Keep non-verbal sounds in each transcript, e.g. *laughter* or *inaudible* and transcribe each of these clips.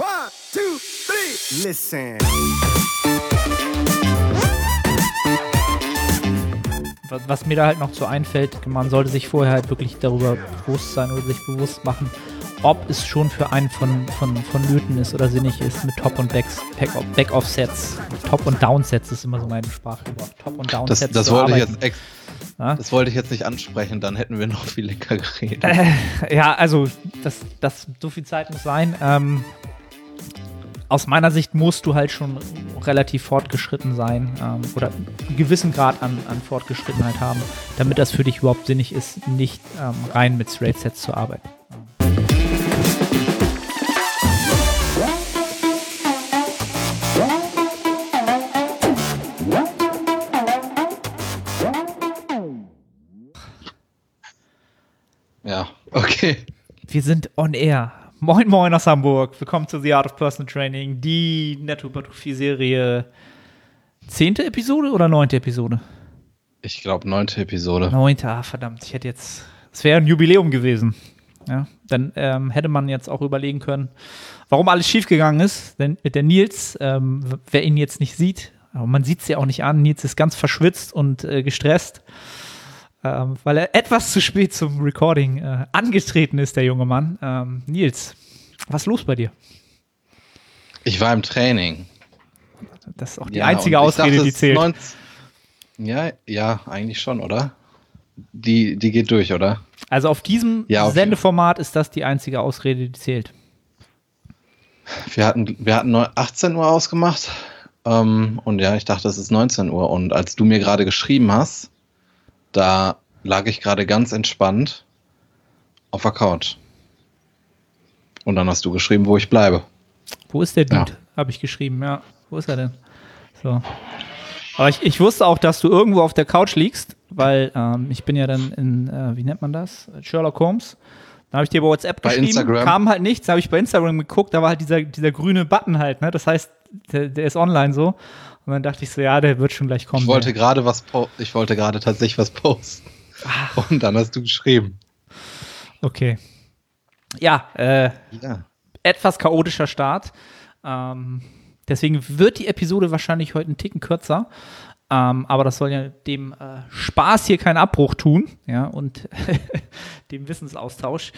One, two, three. Listen. Was- mir da halt noch so einfällt, man sollte sich vorher halt wirklich darüber bewusst sein oder sich bewusst machen, ob es schon für einen von, von, von Nöten ist oder sinnig ist mit Top- und Backs- Back- Back-Off-Sets. Top- und Down-Sets ist immer so meine Sprachgebrauch. Top- und Das, Down-Sets das zu wollte ich jetzt Ja? das wollte ich jetzt nicht ansprechen, dann hätten wir noch viel länger geredet. Äh, ja, also das, das, so viel Zeit muss sein. Ähm, aus meiner Sicht musst du halt schon relativ fortgeschritten sein ähm, oder einen gewissen Grad an, an Fortgeschrittenheit haben, damit das für dich überhaupt sinnig ist, nicht ähm, rein mit Straight-Sets zu arbeiten. Ja, okay. Wir sind on air. Moin Moin aus Hamburg. Willkommen zu The Art of Personal Training, die Nettohypertrophie-Serie. Zehnte Episode oder neunte Episode? Ich glaube, neunte Episode. Neunte, ah, verdammt, ich hätte jetzt. Es wäre ein Jubiläum gewesen. Ja, dann ähm, hätte man jetzt auch überlegen können, warum alles schiefgegangen ist. Denn der Nils, ähm, wer ihn jetzt nicht sieht, aber man sieht es ja auch nicht an, Nils ist ganz verschwitzt und äh, gestresst, ähm, weil er etwas zu spät zum Recording äh, angetreten ist, der junge Mann. Ähm, Nils, was ist los bei dir? Ich war im Training. Das ist auch die Ja, einzige Ausrede, dachte, die zählt. 19 Ja, ja, eigentlich schon, oder? Die, die geht durch, oder? Also auf diesem Ja, auf- Sendeformat ist das die einzige Ausrede, die zählt. Wir hatten, wir hatten neu- 18 Uhr ausgemacht. Ähm, und ja, ich dachte, es ist 19 Uhr. Und als du mir gerade geschrieben hast, da lag ich gerade ganz entspannt auf der Couch. Und dann hast du geschrieben, wo ich bleibe. Wo ist der Dude? Ja. Habe ich geschrieben, ja. Wo ist er denn? So. Aber ich, ich wusste auch, dass du irgendwo auf der Couch liegst, weil ähm, ich bin ja dann in, äh, wie nennt man das? Sherlock Holmes. Dann habe ich dir bei WhatsApp Bei geschrieben, Instagram. kam halt nichts, habe ich bei Instagram geguckt, da war halt dieser, dieser grüne Button halt, ne? Das heißt, der, der ist online so. Und dann dachte ich so, ja, der wird schon gleich kommen. Ich wollte der. gerade was, ich wollte gerade tatsächlich was posten. Und dann hast du geschrieben. Okay. Ja, äh, Ja. etwas chaotischer Start. Ähm, deswegen wird die Episode wahrscheinlich heute einen Ticken kürzer. Ähm, aber das soll ja dem äh, Spaß hier keinen Abbruch tun, ja, und *laughs* dem Wissensaustausch.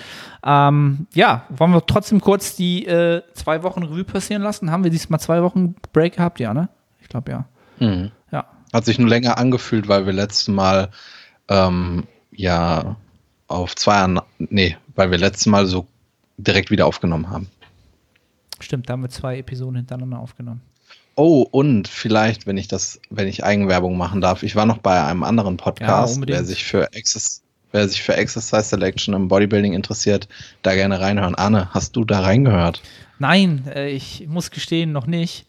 Ähm, ja, wollen wir trotzdem kurz die äh, zwei Wochen Revue passieren lassen? Haben wir diesmal zwei Wochen Break gehabt? Ja, ne? Ich glaube ja. Mhm. Ja. Hat sich nur länger angefühlt, weil wir letztes Mal ähm, ja auf zwei, nee, weil wir letztes Mal so direkt wieder aufgenommen haben. Stimmt, da haben wir zwei Episoden hintereinander aufgenommen. Oh, und vielleicht, wenn ich das, wenn ich Eigenwerbung machen darf, ich war noch bei einem anderen Ja, Podcast, unbedingt. wer sich für Exercise, wer sich für Exercise Selection im Bodybuilding interessiert, da gerne reinhören. Arne, hast du da reingehört? Nein, äh, ich muss gestehen, noch nicht.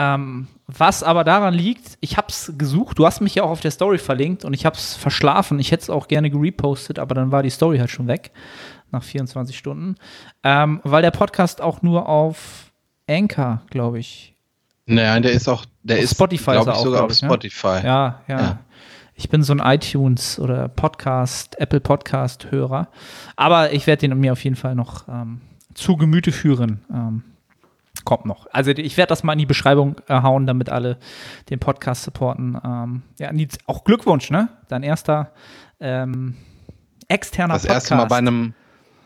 Ähm, was aber daran liegt, ich habe es gesucht, du hast mich ja auch auf der Story verlinkt und ich habe es verschlafen. Ich hätte es auch gerne gerepostet, aber dann war die Story halt schon weg nach 24 Stunden, ähm, weil der Podcast auch nur auf Anchor, glaube ich. Nein, der ist auch, der Auf ist, Spotify glaube ist ich, auch, sogar glaub auf ich, ne? Spotify. Ja, ja. Ja. Ich bin so ein iTunes oder Podcast, Apple Podcast Hörer, aber ich werde den mir auf jeden Fall noch ähm, zu Gemüte führen. Kommt noch. Also ich werde das mal in die Beschreibung äh, hauen, damit alle den Podcast supporten. Ähm, ja, auch Glückwunsch, ne? Dein erster ähm, externer Das Podcast. erste Mal bei einem,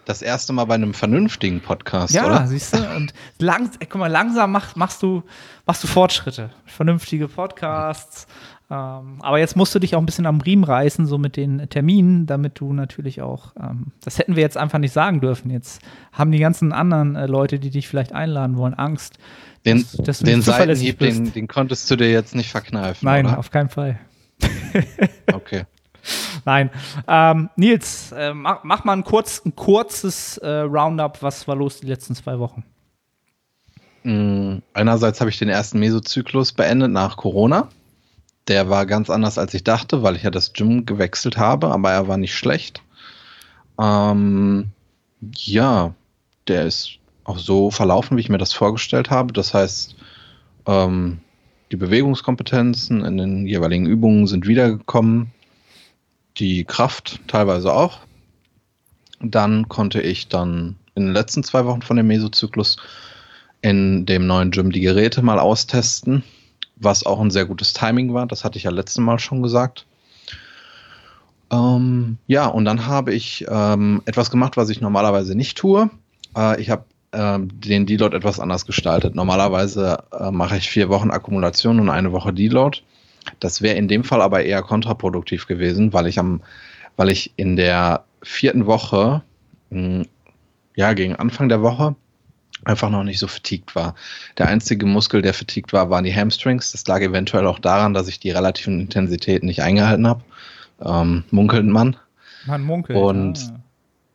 das erste Mal bei einem vernünftigen Podcast, ja, oder? siehst du? Und langs ey, guck mal, langsam mach, machst, du, machst du Fortschritte. Vernünftige Podcasts. Ähm, aber jetzt musst du dich auch ein bisschen am Riemen reißen, so mit den Terminen, damit du natürlich auch, ähm, das hätten wir jetzt einfach nicht sagen dürfen. Jetzt haben die ganzen anderen äh, Leute, die dich vielleicht einladen wollen, Angst. Den, dass- dass du den Seitenhieb, den, den konntest du dir jetzt nicht verkneifen, Nein, oder? auf keinen Fall. *laughs* Okay. Nein. Ähm, Nils, äh, mach, mach mal ein, kurz, ein kurzes äh, Roundup. Was war los die letzten zwei Wochen? Mm, Einerseits habe ich den ersten Mesozyklus beendet nach Corona. Der war ganz anders, als ich dachte, weil ich ja das Gym gewechselt habe, aber er war nicht schlecht. Ähm, ja, der ist auch so verlaufen, wie ich mir das vorgestellt habe. Das heißt, ähm, die Bewegungskompetenzen in den jeweiligen Übungen sind wiedergekommen. Die Kraft teilweise auch. Dann konnte ich dann in den letzten zwei Wochen von dem Mesozyklus in dem neuen Gym die Geräte mal austesten, was auch ein sehr gutes Timing war. Das hatte ich ja letztes Mal schon gesagt. Ähm, ja, und dann habe ich ähm, etwas gemacht, was ich normalerweise nicht tue. Äh, ich habe ähm, den Deload etwas anders gestaltet. Normalerweise äh, mache ich vier Wochen Akkumulation und eine Woche Deload. Das wäre in dem Fall aber eher kontraproduktiv gewesen, weil ich am, weil ich in der vierten Woche, mh, hm, ja, gegen Anfang der Woche, einfach noch nicht so fatigued war. Der einzige Muskel, der fatigued war, waren die Hamstrings. Das lag eventuell auch daran, dass ich die relativen Intensitäten nicht eingehalten habe. Ähm, munkelt man. Man munkelt. Und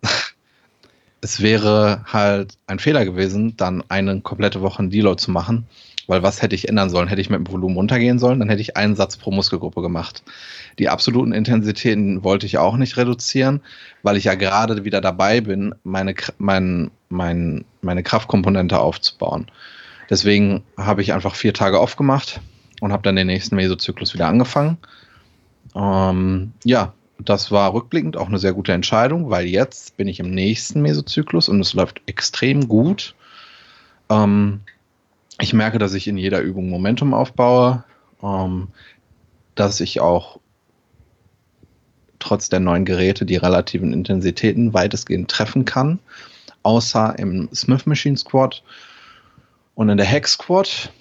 ah. *laughs* es wäre halt ein Fehler gewesen, dann eine komplette Woche einen Deload zu machen. Weil was hätte ich ändern sollen? Hätte ich mit dem Volumen runtergehen sollen, dann hätte ich einen Satz pro Muskelgruppe gemacht. Die absoluten Intensitäten wollte ich auch nicht reduzieren, weil ich ja gerade wieder dabei bin, meine, mein, mein, meine Kraftkomponente aufzubauen. Deswegen habe ich einfach vier Tage aufgemacht und habe dann den nächsten Mesozyklus wieder angefangen. Ähm, ja, das war rückblickend auch eine sehr gute Entscheidung, weil jetzt bin ich im nächsten Mesozyklus und es läuft extrem gut. Ähm, ich merke, dass ich in jeder Übung Momentum aufbaue, ähm, dass ich auch trotz der neuen Geräte die relativen Intensitäten weitestgehend treffen kann, außer im Smith Machine Squad und in der Hex Squad.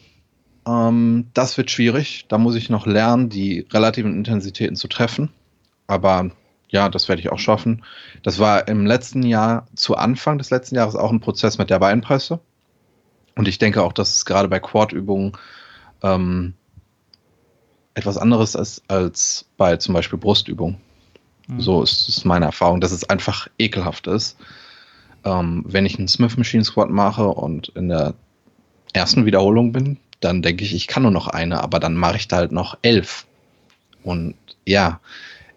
Ähm, das wird schwierig. Da muss ich noch lernen, die relativen Intensitäten zu treffen. Aber ja, das werde ich auch schaffen. Das war im letzten Jahr, zu Anfang des letzten Jahres auch ein Prozess mit der Beinpresse. Und ich denke auch, dass es gerade bei Quad-Übungen ähm, etwas anderes ist als bei zum Beispiel Brustübungen. Mhm. So ist, ist meine Erfahrung, dass es einfach ekelhaft ist. Ähm, wenn ich einen Smith Machine Squat mache und in der ersten Wiederholung bin, dann denke ich, ich kann nur noch eine, aber dann mache ich da halt noch elf. Und ja,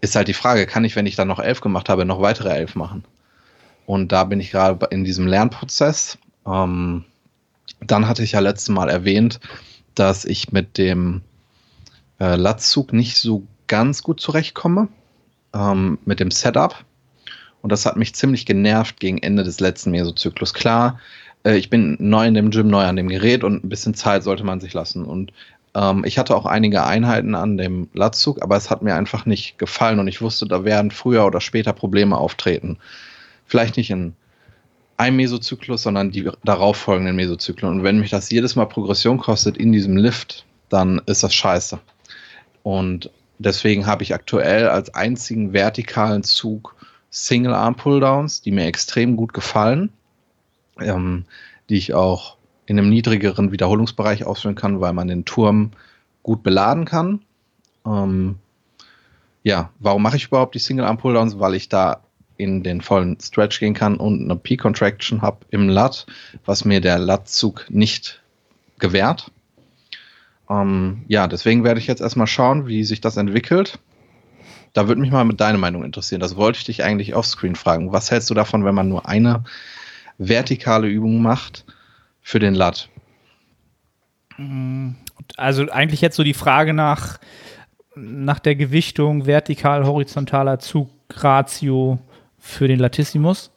ist halt die Frage, kann ich, wenn ich dann noch elf gemacht habe, noch weitere elf machen? Und da bin ich gerade in diesem Lernprozess. Ähm, dann hatte ich ja letztes Mal erwähnt, dass ich mit dem äh, Latzug nicht so ganz gut zurechtkomme, ähm, mit dem Setup. Und das hat mich ziemlich genervt gegen Ende des letzten Mesozyklus. Klar, äh, ich bin neu in dem Gym, neu an dem Gerät und ein bisschen Zeit sollte man sich lassen. Und ähm, ich hatte auch einige Einheiten an dem Latzug, aber es hat mir einfach nicht gefallen und ich wusste, da werden früher oder später Probleme auftreten. Vielleicht nicht in einem Mesozyklus, sondern die darauffolgenden Mesozyklen. Und wenn mich das jedes Mal Progression kostet in diesem Lift, dann ist das scheiße. Und deswegen habe ich aktuell als einzigen vertikalen Zug Single Arm Pulldowns, die mir extrem gut gefallen, ähm, die ich auch in einem niedrigeren Wiederholungsbereich ausführen kann, weil man den Turm gut beladen kann. Ähm, ja, warum mache ich überhaupt die Single Arm Pulldowns? Weil ich da in den vollen Stretch gehen kann und eine P-Contraction habe im Lat, was mir der Latzug nicht gewährt. Ähm, ja, deswegen werde ich jetzt erstmal schauen, wie sich das entwickelt. Da würde mich mal mit deiner Meinung interessieren. Das wollte ich dich eigentlich offscreen fragen. Was hältst du davon, wenn man nur eine vertikale Übung macht für den Lat? Also eigentlich jetzt so die Frage nach, nach der Gewichtung vertikal, horizontaler Zug, Ratio für den Latissimus,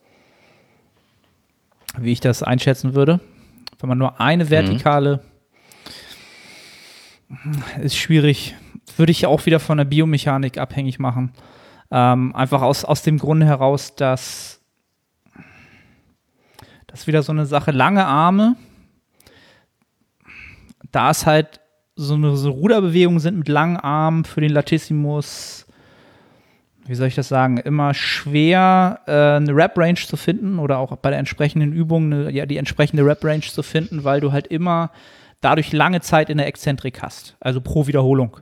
wie ich das einschätzen würde. Wenn man nur eine vertikale, mhm. ist schwierig. Würde ich auch wieder von der Biomechanik abhängig machen. Ähm, einfach aus, aus dem Grunde heraus, dass das wieder so eine Sache, lange Arme, da es halt so eine so Ruderbewegung sind mit langen Armen für den Latissimus, wie soll ich das sagen, immer schwer, äh, eine Rap-Range zu finden oder auch bei der entsprechenden Übung eine, ja, die entsprechende Rap-Range zu finden, weil du halt immer dadurch lange Zeit in der Exzentrik hast, also pro Wiederholung.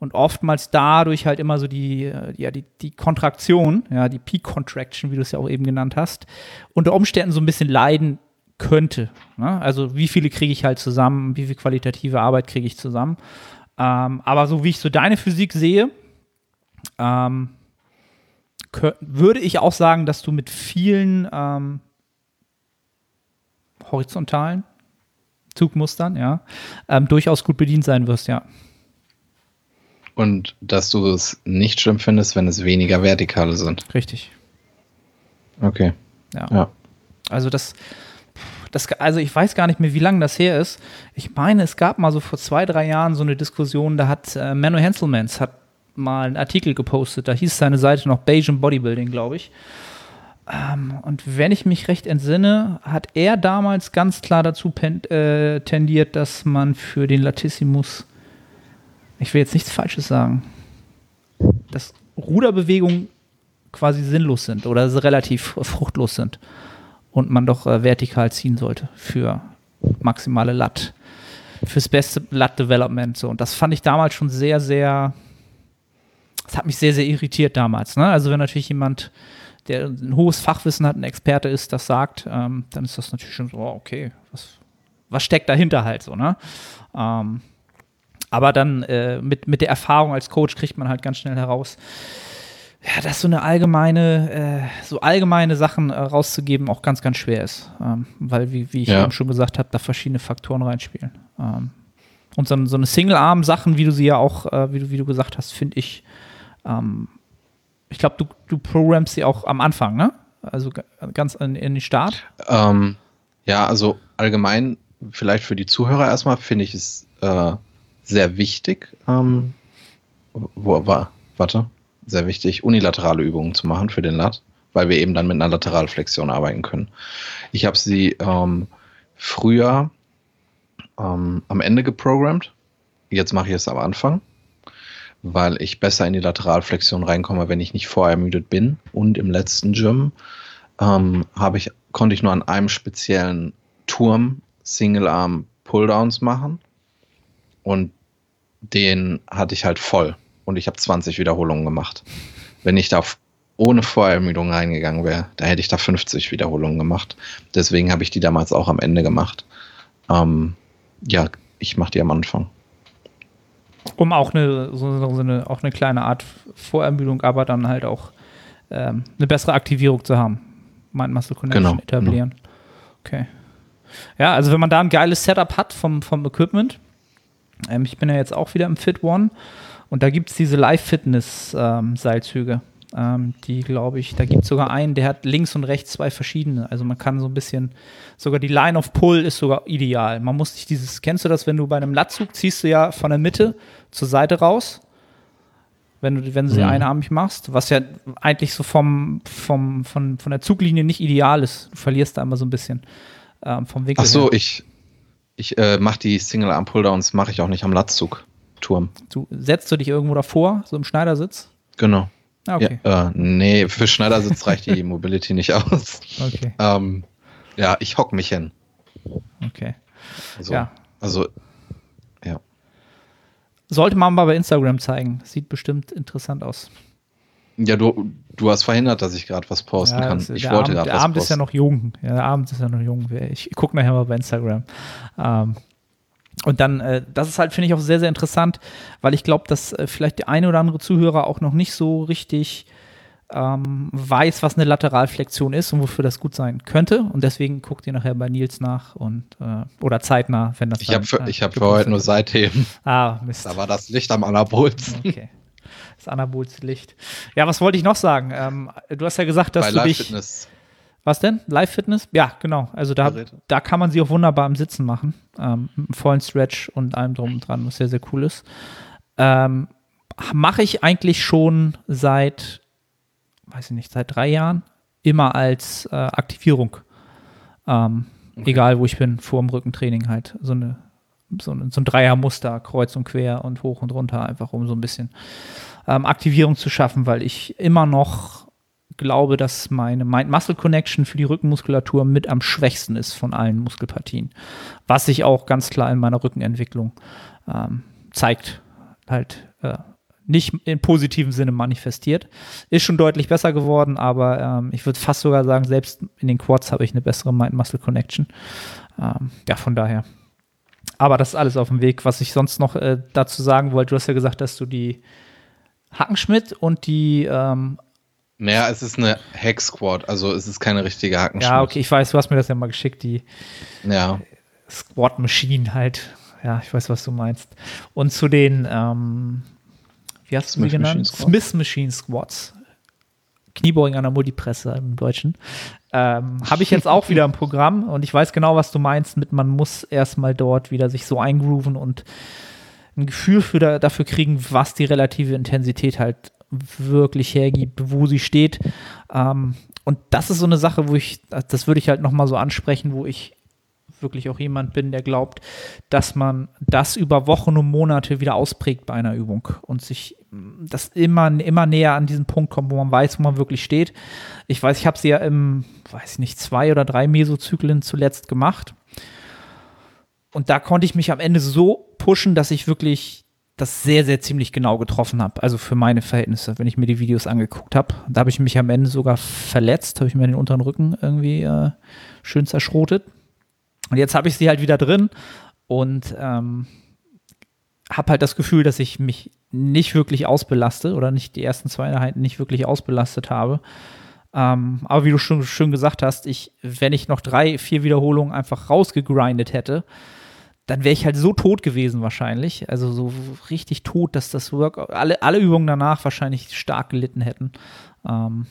Und oftmals dadurch halt immer so die, äh, ja, die, die Kontraktion, ja, die Peak Contraction, wie du es ja auch eben genannt hast, unter Umständen so ein bisschen leiden könnte. Ne? Also wie viele kriege ich halt zusammen, wie viel qualitative Arbeit kriege ich zusammen. Ähm, aber so wie ich so deine Physik sehe, ähm, würde ich auch sagen, dass du mit vielen ähm, horizontalen Zugmustern, ja, ähm, durchaus gut bedient sein wirst, ja. Und dass du es nicht schlimm findest, wenn es weniger vertikale sind. Richtig. Okay. Ja. ja. Also das das, also ich weiß gar nicht mehr, wie lange das her ist. Ich meine, es gab mal so vor zwei, drei Jahren so eine Diskussion, da hat äh, Menno Henselmans hat mal einen Artikel gepostet, da hieß seine Seite noch Bayesian Bodybuilding, glaube ich. Ähm, und wenn ich mich recht entsinne, hat er damals ganz klar dazu äh, tendiert, dass man für den Latissimus, ich will jetzt nichts Falsches sagen, dass Ruderbewegungen quasi sinnlos sind oder relativ fruchtlos sind und man doch äh, vertikal ziehen sollte für maximale Lat, fürs beste Lat-Development. So. Und das fand ich damals schon sehr, sehr, das hat mich sehr, sehr irritiert damals. Ne? Also wenn natürlich jemand der ein hohes Fachwissen hat, ein Experte ist, das sagt, ähm, dann ist das natürlich schon so, oh, okay, was, was steckt dahinter halt so, ne? Ähm, aber dann äh, mit, mit der Erfahrung als Coach kriegt man halt ganz schnell heraus, ja, dass so eine allgemeine, äh, so allgemeine Sachen äh, rauszugeben auch ganz, ganz schwer ist. Ähm, weil, wie, wie ich ja. eben schon gesagt habe, da verschiedene Faktoren reinspielen. Ähm, und so, so eine Single-Arm-Sachen, wie du sie ja auch, äh, wie, du, wie du gesagt hast, finde ich, ähm, ich glaube, du, du programmst sie auch am Anfang, ne? Also ganz in, in den Start. Ähm, ja, also allgemein, vielleicht für die Zuhörer erstmal, finde ich es äh, sehr wichtig, ähm, wo war, warte, sehr wichtig, unilaterale Übungen zu machen für den Lat, weil wir eben dann mit einer Lateralflexion arbeiten können. Ich habe sie ähm, früher ähm, am Ende geprogrammt, jetzt mache ich es am Anfang weil ich besser in die Lateralflexion reinkomme, wenn ich nicht vorermüdet bin. Und im letzten Gym ähm, ich, konnte ich nur an einem speziellen Turm Single Arm Pulldowns machen. Und den hatte ich halt voll. Und ich habe 20 Wiederholungen gemacht. Wenn ich da ohne Vorermüdung reingegangen wäre, da hätte ich da 50 Wiederholungen gemacht. Deswegen habe ich die damals auch am Ende gemacht. Ähm, ja, ich mache die am Anfang. Um auch eine, so, eine, auch eine kleine Art Vorermüdung, aber dann halt auch ähm, eine bessere Aktivierung zu haben. Mind Muscle Connection genau, etablieren. Genau. Okay. Ja, also wenn man da ein geiles Setup hat vom, vom Equipment, ähm, ich bin ja jetzt auch wieder im Fit One und da gibt es diese Live-Fitness-Seilzüge. Ähm, die, glaube ich, da gibt es sogar einen, der hat links und rechts zwei verschiedene. Also man kann so ein bisschen, sogar die Line of Pull ist sogar ideal. Man muss nicht dieses, kennst du das, wenn du bei einem Latzug ziehst du ja von der Mitte zur Seite raus, wenn du, wenn du sie mhm. einarmig machst, was ja eigentlich so vom, vom, von, von der Zuglinie nicht ideal ist. Du verlierst da immer so ein bisschen ähm, vom Winkel. Ach so, her. ich, ich äh, mache die Single-Arm-Pulldowns, mache ich auch nicht am Latzug-Turm. Du setzt du dich irgendwo davor, so im Schneidersitz? Genau. Ah, okay. Ja, äh, nee, für Schneidersitz reicht die *laughs* Mobility nicht aus. Okay. Ähm, ja, ich hock mich hin. Okay. Also, ja. Also, ja. Sollte man mal bei Instagram zeigen. Sieht bestimmt interessant aus. Ja, du, du hast verhindert, dass ich gerade was posten ja, kann. Ich wollte gerade was Der Abend posten. ist ja noch jung. Ja, der Abend ist ja noch jung. Ich gucke nachher mal bei Instagram. Ähm, und dann, äh, das ist halt, finde ich, auch sehr, sehr interessant, weil ich glaube, dass äh, vielleicht der eine oder andere Zuhörer auch noch nicht so richtig ähm, weiß, was eine Lateralflexion ist und wofür das gut sein könnte. Und deswegen guckt ihr nachher bei Nils nach und äh, oder zeitnah, wenn das Ich habe für, äh, ich hab für heute nur Seitheben. Ah, Mist. Da war das Licht am anabolsten. Okay. Das anabolste Licht. Ja, was wollte ich noch sagen? Ähm, du hast ja gesagt, dass bei du dich. Fitness was denn? Live-Fitness? Ja, genau. Also da, da kann man sie auch wunderbar im Sitzen machen. Ähm, mit einem vollen Stretch und allem drum und dran, was sehr, sehr cool ist. Ähm, Mache ich eigentlich schon seit, weiß ich nicht, seit drei Jahren immer als äh, Aktivierung. Ähm, okay. Egal wo ich bin, vor dem Rückentraining halt. So, eine, so, eine, so ein Dreiermuster, kreuz und quer und hoch und runter, einfach um so ein bisschen ähm, Aktivierung zu schaffen, weil ich immer noch glaube, dass meine Mind-Muscle-Connection für die Rückenmuskulatur mit am schwächsten ist von allen Muskelpartien. Was sich auch ganz klar in meiner Rückenentwicklung ähm, zeigt. Halt äh, nicht im positiven Sinne manifestiert. Ist schon deutlich besser geworden, aber ähm, ich würde fast sogar sagen, selbst in den Quads habe ich eine bessere Mind-Muscle-Connection. Ähm, ja, von daher. Aber das ist alles auf dem Weg. Was ich sonst noch äh, dazu sagen wollte, du hast ja gesagt, dass du die Hackenschmidt und die ähm, naja, es ist eine Hack Squad, also es ist keine richtige Hackenschmidt. Ja, okay, ich weiß, du hast mir das ja mal geschickt, die ja. Squad Machine halt. Ja, ich weiß, was du meinst. Und zu den, ähm, wie hast du sie genannt? Smith Machine Squads. Kniebeugen an der Multipresse im Deutschen. Ähm, Habe ich jetzt auch wieder im Programm und ich weiß genau, was du meinst mit, man muss erstmal dort wieder sich so eingrooven und ein Gefühl für da, dafür kriegen, was die relative Intensität halt wirklich hergibt, wo sie steht. Ähm, und das ist so eine Sache, wo ich, das würde ich halt nochmal so ansprechen, wo ich wirklich auch jemand bin, der glaubt, dass man das über Wochen und Monate wieder ausprägt bei einer Übung und sich das immer, immer näher an diesen Punkt kommt, wo man weiß, wo man wirklich steht. Ich weiß, ich habe sie ja im, weiß ich nicht, zwei oder drei Mesozyklen zuletzt gemacht. Und da konnte ich mich am Ende so pushen, dass ich wirklich das sehr, sehr ziemlich genau getroffen habe. Also für meine Verhältnisse, wenn ich mir die Videos angeguckt habe. Da habe ich mich am Ende sogar verletzt, habe ich mir den unteren Rücken irgendwie äh, schön zerschrotet. Und jetzt habe ich sie halt wieder drin und ähm, habe halt das Gefühl, dass ich mich nicht wirklich ausbelaste oder nicht die ersten zwei Einheiten nicht wirklich ausbelastet habe. Ähm, aber wie du schon schön gesagt hast, ich, wenn ich noch drei, vier Wiederholungen einfach rausgegrindet hätte, dann wäre ich halt so tot gewesen wahrscheinlich. Also so richtig tot, dass das Workout, alle, alle Übungen danach wahrscheinlich stark gelitten hätten. Ähm,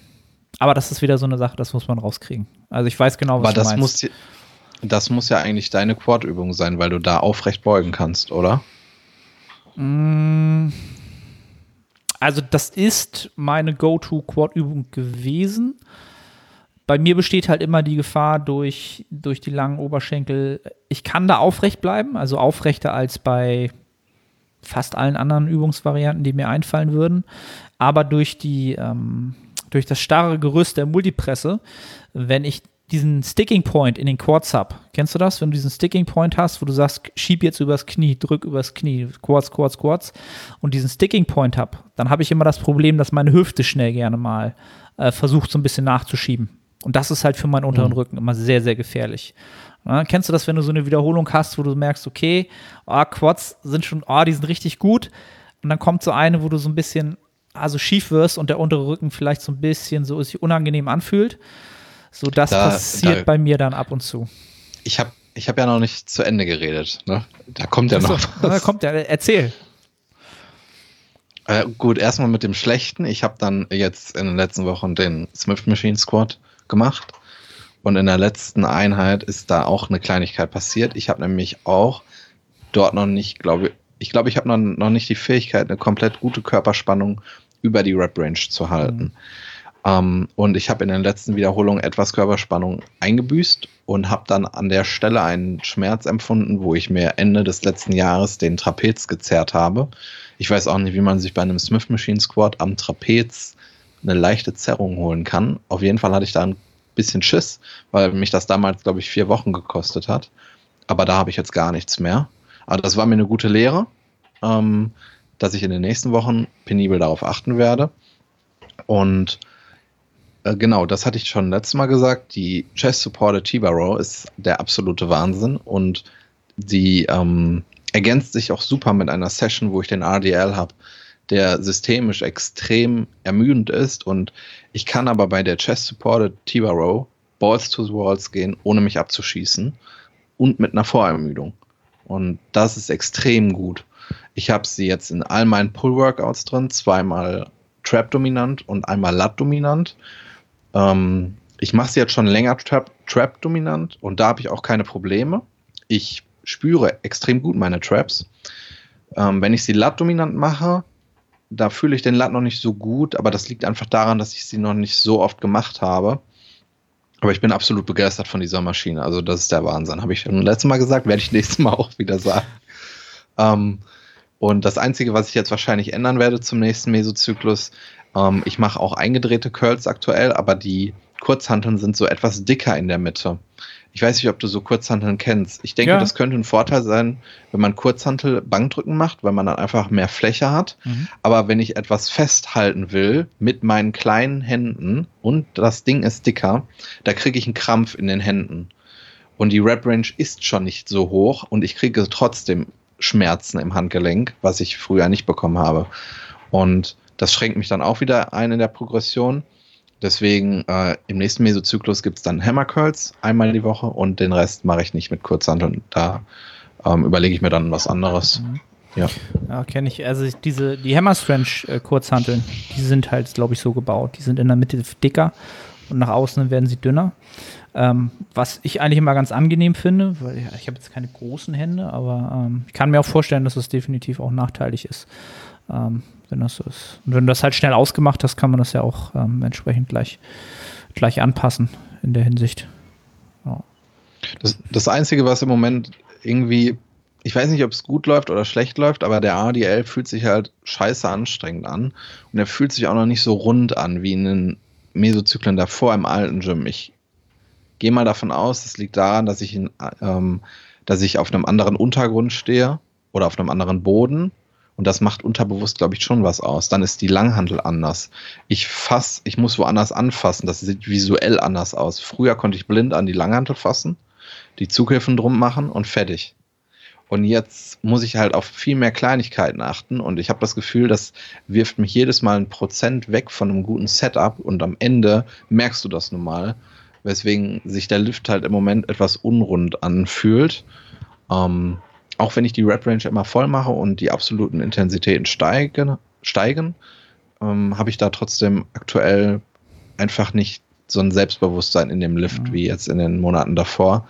aber das ist wieder so eine Sache, das muss man rauskriegen. Also ich weiß genau, was aber du das meinst. Muss, das muss ja eigentlich deine Quad-Übung sein, weil du da aufrecht beugen kannst, oder? Mm. Also das ist meine Go-To-Quad-Übung gewesen. Bei mir besteht halt immer die Gefahr durch, durch die langen Oberschenkel. Ich kann da aufrecht bleiben, also aufrechter als bei fast allen anderen Übungsvarianten, die mir einfallen würden. Aber durch die, ähm, durch das starre Gerüst der Multipresse, wenn ich diesen Sticking Point in den Quads habe. Kennst du das? Wenn du diesen Sticking Point hast, wo du sagst, schieb jetzt übers Knie, drück übers Knie, Quads, Quads, Quads und diesen Sticking Point habe, dann habe ich immer das Problem, dass meine Hüfte schnell gerne mal äh, versucht, so ein bisschen nachzuschieben. Und das ist halt für meinen unteren mhm. Rücken immer sehr, sehr gefährlich. Ja, kennst du das, wenn du so eine Wiederholung hast, wo du merkst, okay, oh, Quads sind schon, oh, die sind richtig gut. Und dann kommt so eine, wo du so ein bisschen also schief wirst und der untere Rücken vielleicht so ein bisschen so sich unangenehm anfühlt. So, das da, passiert da, bei mir dann ab und zu. Ich habe ich hab ja noch nicht zu Ende geredet. Ne? Da kommt ja noch *laughs* was. Da kommt ja, erzähl. Äh, gut, erstmal mit dem Schlechten. Ich habe dann jetzt in den letzten Wochen den Smith Machine Squad gemacht. Und in der letzten Einheit ist da auch eine Kleinigkeit passiert. Ich habe nämlich auch dort noch nicht, glaube ich, ich glaube, ich habe noch, noch nicht die Fähigkeit, eine komplett gute Körperspannung über die Rep Range zu halten. Mhm. Ähm, und ich habe in den letzten Wiederholungen etwas Körperspannung eingebüßt und habe dann an der Stelle einen Schmerz empfunden, wo ich mir Ende des letzten Jahres den Trapez gezerrt habe. Ich weiß auch nicht, wie man sich bei einem Smith Machine Squat am Trapez eine leichte Zerrung holen kann. Auf jeden Fall hatte ich da ein bisschen Schiss, weil mich das damals, glaube ich, vier Wochen gekostet hat. Aber da habe ich jetzt gar nichts mehr. Aber das war mir eine gute Lehre, ähm, dass ich in den nächsten Wochen penibel darauf achten werde. Und äh, genau, das hatte ich schon letztes Mal gesagt. Die Chest Supported T-Bar Row ist der absolute Wahnsinn und die ähm, ergänzt sich auch super mit einer Session, wo ich den RDL habe, der systemisch extrem ermüdend ist und ich kann aber bei der Chest Supported T-Bar Row Balls to the Walls gehen, ohne mich abzuschießen und mit einer Vorermüdung. Und das ist extrem gut. Ich habe sie jetzt in all meinen Pull-Workouts drin, zweimal Trap-dominant und einmal Lat-dominant. Ähm, ich mache sie jetzt schon länger Trap-dominant Trap und da habe ich auch keine Probleme. Ich spüre extrem gut meine Traps. Ähm, wenn ich sie Lat-dominant mache, da fühle ich den Lat noch nicht so gut, aber das liegt einfach daran, dass ich sie noch nicht so oft gemacht habe. Aber ich bin absolut begeistert von dieser Maschine. Also das ist der Wahnsinn. Habe ich schon letztes Mal gesagt, werde ich nächstes Mal auch wieder sagen. Ähm, und das Einzige, was ich jetzt wahrscheinlich ändern werde zum nächsten Mesozyklus, ähm, ich mache auch eingedrehte Curls aktuell, aber die Kurzhanteln sind so etwas dicker in der Mitte. Ich weiß nicht, ob du so Kurzhanteln kennst. Ich denke, ja. das könnte ein Vorteil sein, wenn man Kurzhantel Bankdrücken macht, weil man dann einfach mehr Fläche hat. Mhm. Aber wenn ich etwas festhalten will mit meinen kleinen Händen und das Ding ist dicker, da kriege ich einen Krampf in den Händen. Und die Rep Range ist schon nicht so hoch und ich kriege trotzdem Schmerzen im Handgelenk, was ich früher nicht bekommen habe. Und das schränkt mich dann auch wieder ein in der Progression. Deswegen äh, im nächsten Mesozyklus gibt es dann Hammer Curls einmal die Woche und den Rest mache ich nicht mit Kurzhanteln. Da ähm, überlege ich mir dann was anderes. Mhm. Ja, ja kenne ich. Also diese, die Hammer Strange äh, Kurzhanteln, die sind halt, glaube ich, so gebaut. Die sind in der Mitte dicker und nach außen werden sie dünner. Ähm, was ich eigentlich immer ganz angenehm finde, weil ja, ich habe jetzt keine großen Hände, aber ähm, ich kann mir auch vorstellen, dass es definitiv auch nachteilig ist, ähm, wenn das so ist. Und wenn du das halt schnell ausgemacht hast, kann man das ja auch ähm, entsprechend gleich, gleich anpassen in der Hinsicht. Ja. Das, das Einzige, was im Moment irgendwie, ich weiß nicht, ob es gut läuft oder schlecht läuft, aber der ADL fühlt sich halt scheiße anstrengend an. Und er fühlt sich auch noch nicht so rund an wie in den Mesozyklen davor im alten Gym. Ich gehe mal davon aus, das liegt daran, dass ich, in, ähm, dass ich auf einem anderen Untergrund stehe oder auf einem anderen Boden. Und das macht unterbewusst, glaube ich, schon was aus. Dann ist die Langhandel anders. Ich fass, ich muss woanders anfassen. Das sieht visuell anders aus. Früher konnte ich blind an die Langhandel fassen, die Zughilfen drum machen und fertig. Und jetzt muss ich halt auf viel mehr Kleinigkeiten achten. Und ich habe das Gefühl, das wirft mich jedes Mal ein Prozent weg von einem guten Setup. Und am Ende merkst du das nun mal weswegen sich der Lift halt im Moment etwas unrund anfühlt. Ähm, auch wenn ich die Rep Range immer voll mache und die absoluten Intensitäten steigen, steigen ähm, habe ich da trotzdem aktuell einfach nicht so ein Selbstbewusstsein in dem Lift mhm. wie jetzt in den Monaten davor.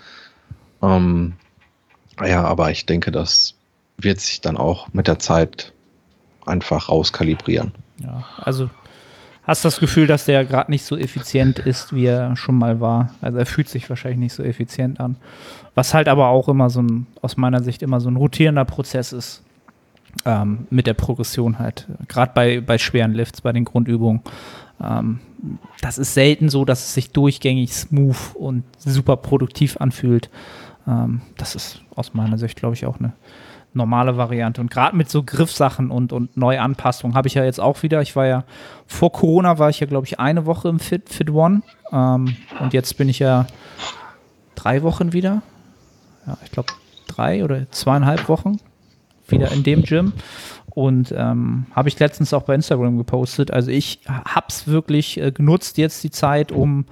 Ähm, ja, aber ich denke, das wird sich dann auch mit der Zeit einfach rauskalibrieren. Ja, also hast das Gefühl, dass der gerade nicht so effizient ist, wie er schon mal war. Also er fühlt sich wahrscheinlich nicht so effizient an. Was halt aber auch immer so ein, aus meiner Sicht immer so ein rotierender Prozess ist. Ähm, mit der Progression halt. Gerade bei, bei schweren Lifts, bei den Grundübungen. Ähm, das ist selten so, dass es sich durchgängig smooth und super produktiv anfühlt. Ähm, das ist aus meiner Sicht, glaube ich, auch eine normale Variante. Und gerade mit so Griffsachen und, und Neuanpassungen habe ich ja jetzt auch wieder. Ich war ja vor Corona war ich ja, glaube ich, eine Woche im Fit, Fit One. Ähm, und jetzt bin ich ja drei Wochen wieder. Ja, ich glaube drei oder zweieinhalb Wochen wieder in dem Gym. Und ähm, habe ich letztens auch bei Instagram gepostet. Also ich habe es wirklich äh, genutzt, jetzt die Zeit, um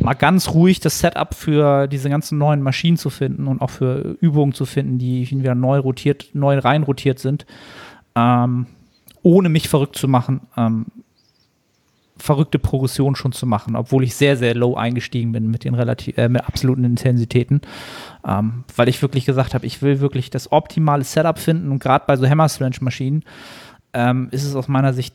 mal ganz ruhig das Setup für diese ganzen neuen Maschinen zu finden und auch für Übungen zu finden, die wieder neu rotiert, neu rein rotiert sind, ähm, ohne mich verrückt zu machen. Ähm, verrückte Progression schon zu machen, obwohl ich sehr, sehr low eingestiegen bin mit den relativ, äh, mit absoluten Intensitäten. Ähm, weil ich wirklich gesagt habe, ich will wirklich das optimale Setup finden und gerade bei so Hammer Strange Maschinen ähm, ist es aus meiner Sicht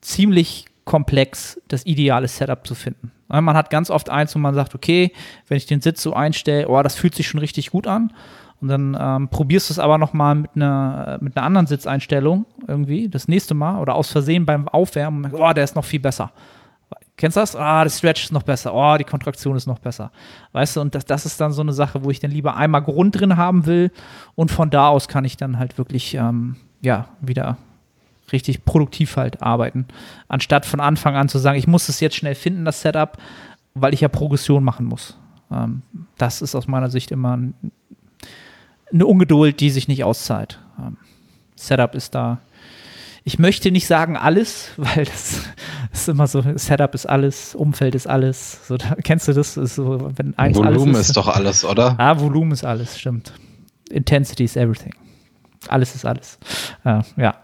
ziemlich komplex, das ideale Setup zu finden. Man hat ganz oft eins, wo man sagt, okay, wenn ich den Sitz so einstelle, oh, das fühlt sich schon richtig gut an. Und dann ähm, probierst du es aber noch mal mit einer, mit einer anderen Sitzeinstellung irgendwie, das nächste Mal oder aus Versehen beim Aufwärmen, oh, der ist noch viel besser. Kennst du das? Ah, das Stretch ist noch besser. Oh, die Kontraktion ist noch besser. Weißt du, und das, das ist dann so eine Sache, wo ich dann lieber einmal Grund drin haben will und von da aus kann ich dann halt wirklich, ähm, ja, wieder richtig produktiv halt arbeiten. Anstatt von Anfang an zu sagen, ich muss es jetzt schnell finden, das Setup, weil ich ja Progression machen muss. Ähm, das ist aus meiner Sicht immer ein, eine Ungeduld, die sich nicht auszahlt. Ähm, Setup ist da ich möchte nicht sagen alles, *laughs* weil das ist immer so, Setup ist alles, Umfeld ist alles. So, da, kennst du das? Ist so, wenn eins Volumen ist, ist, doch alles, oder? Ah, Volumen ist alles, stimmt. Intensity is everything. Alles ist alles. Äh, ja.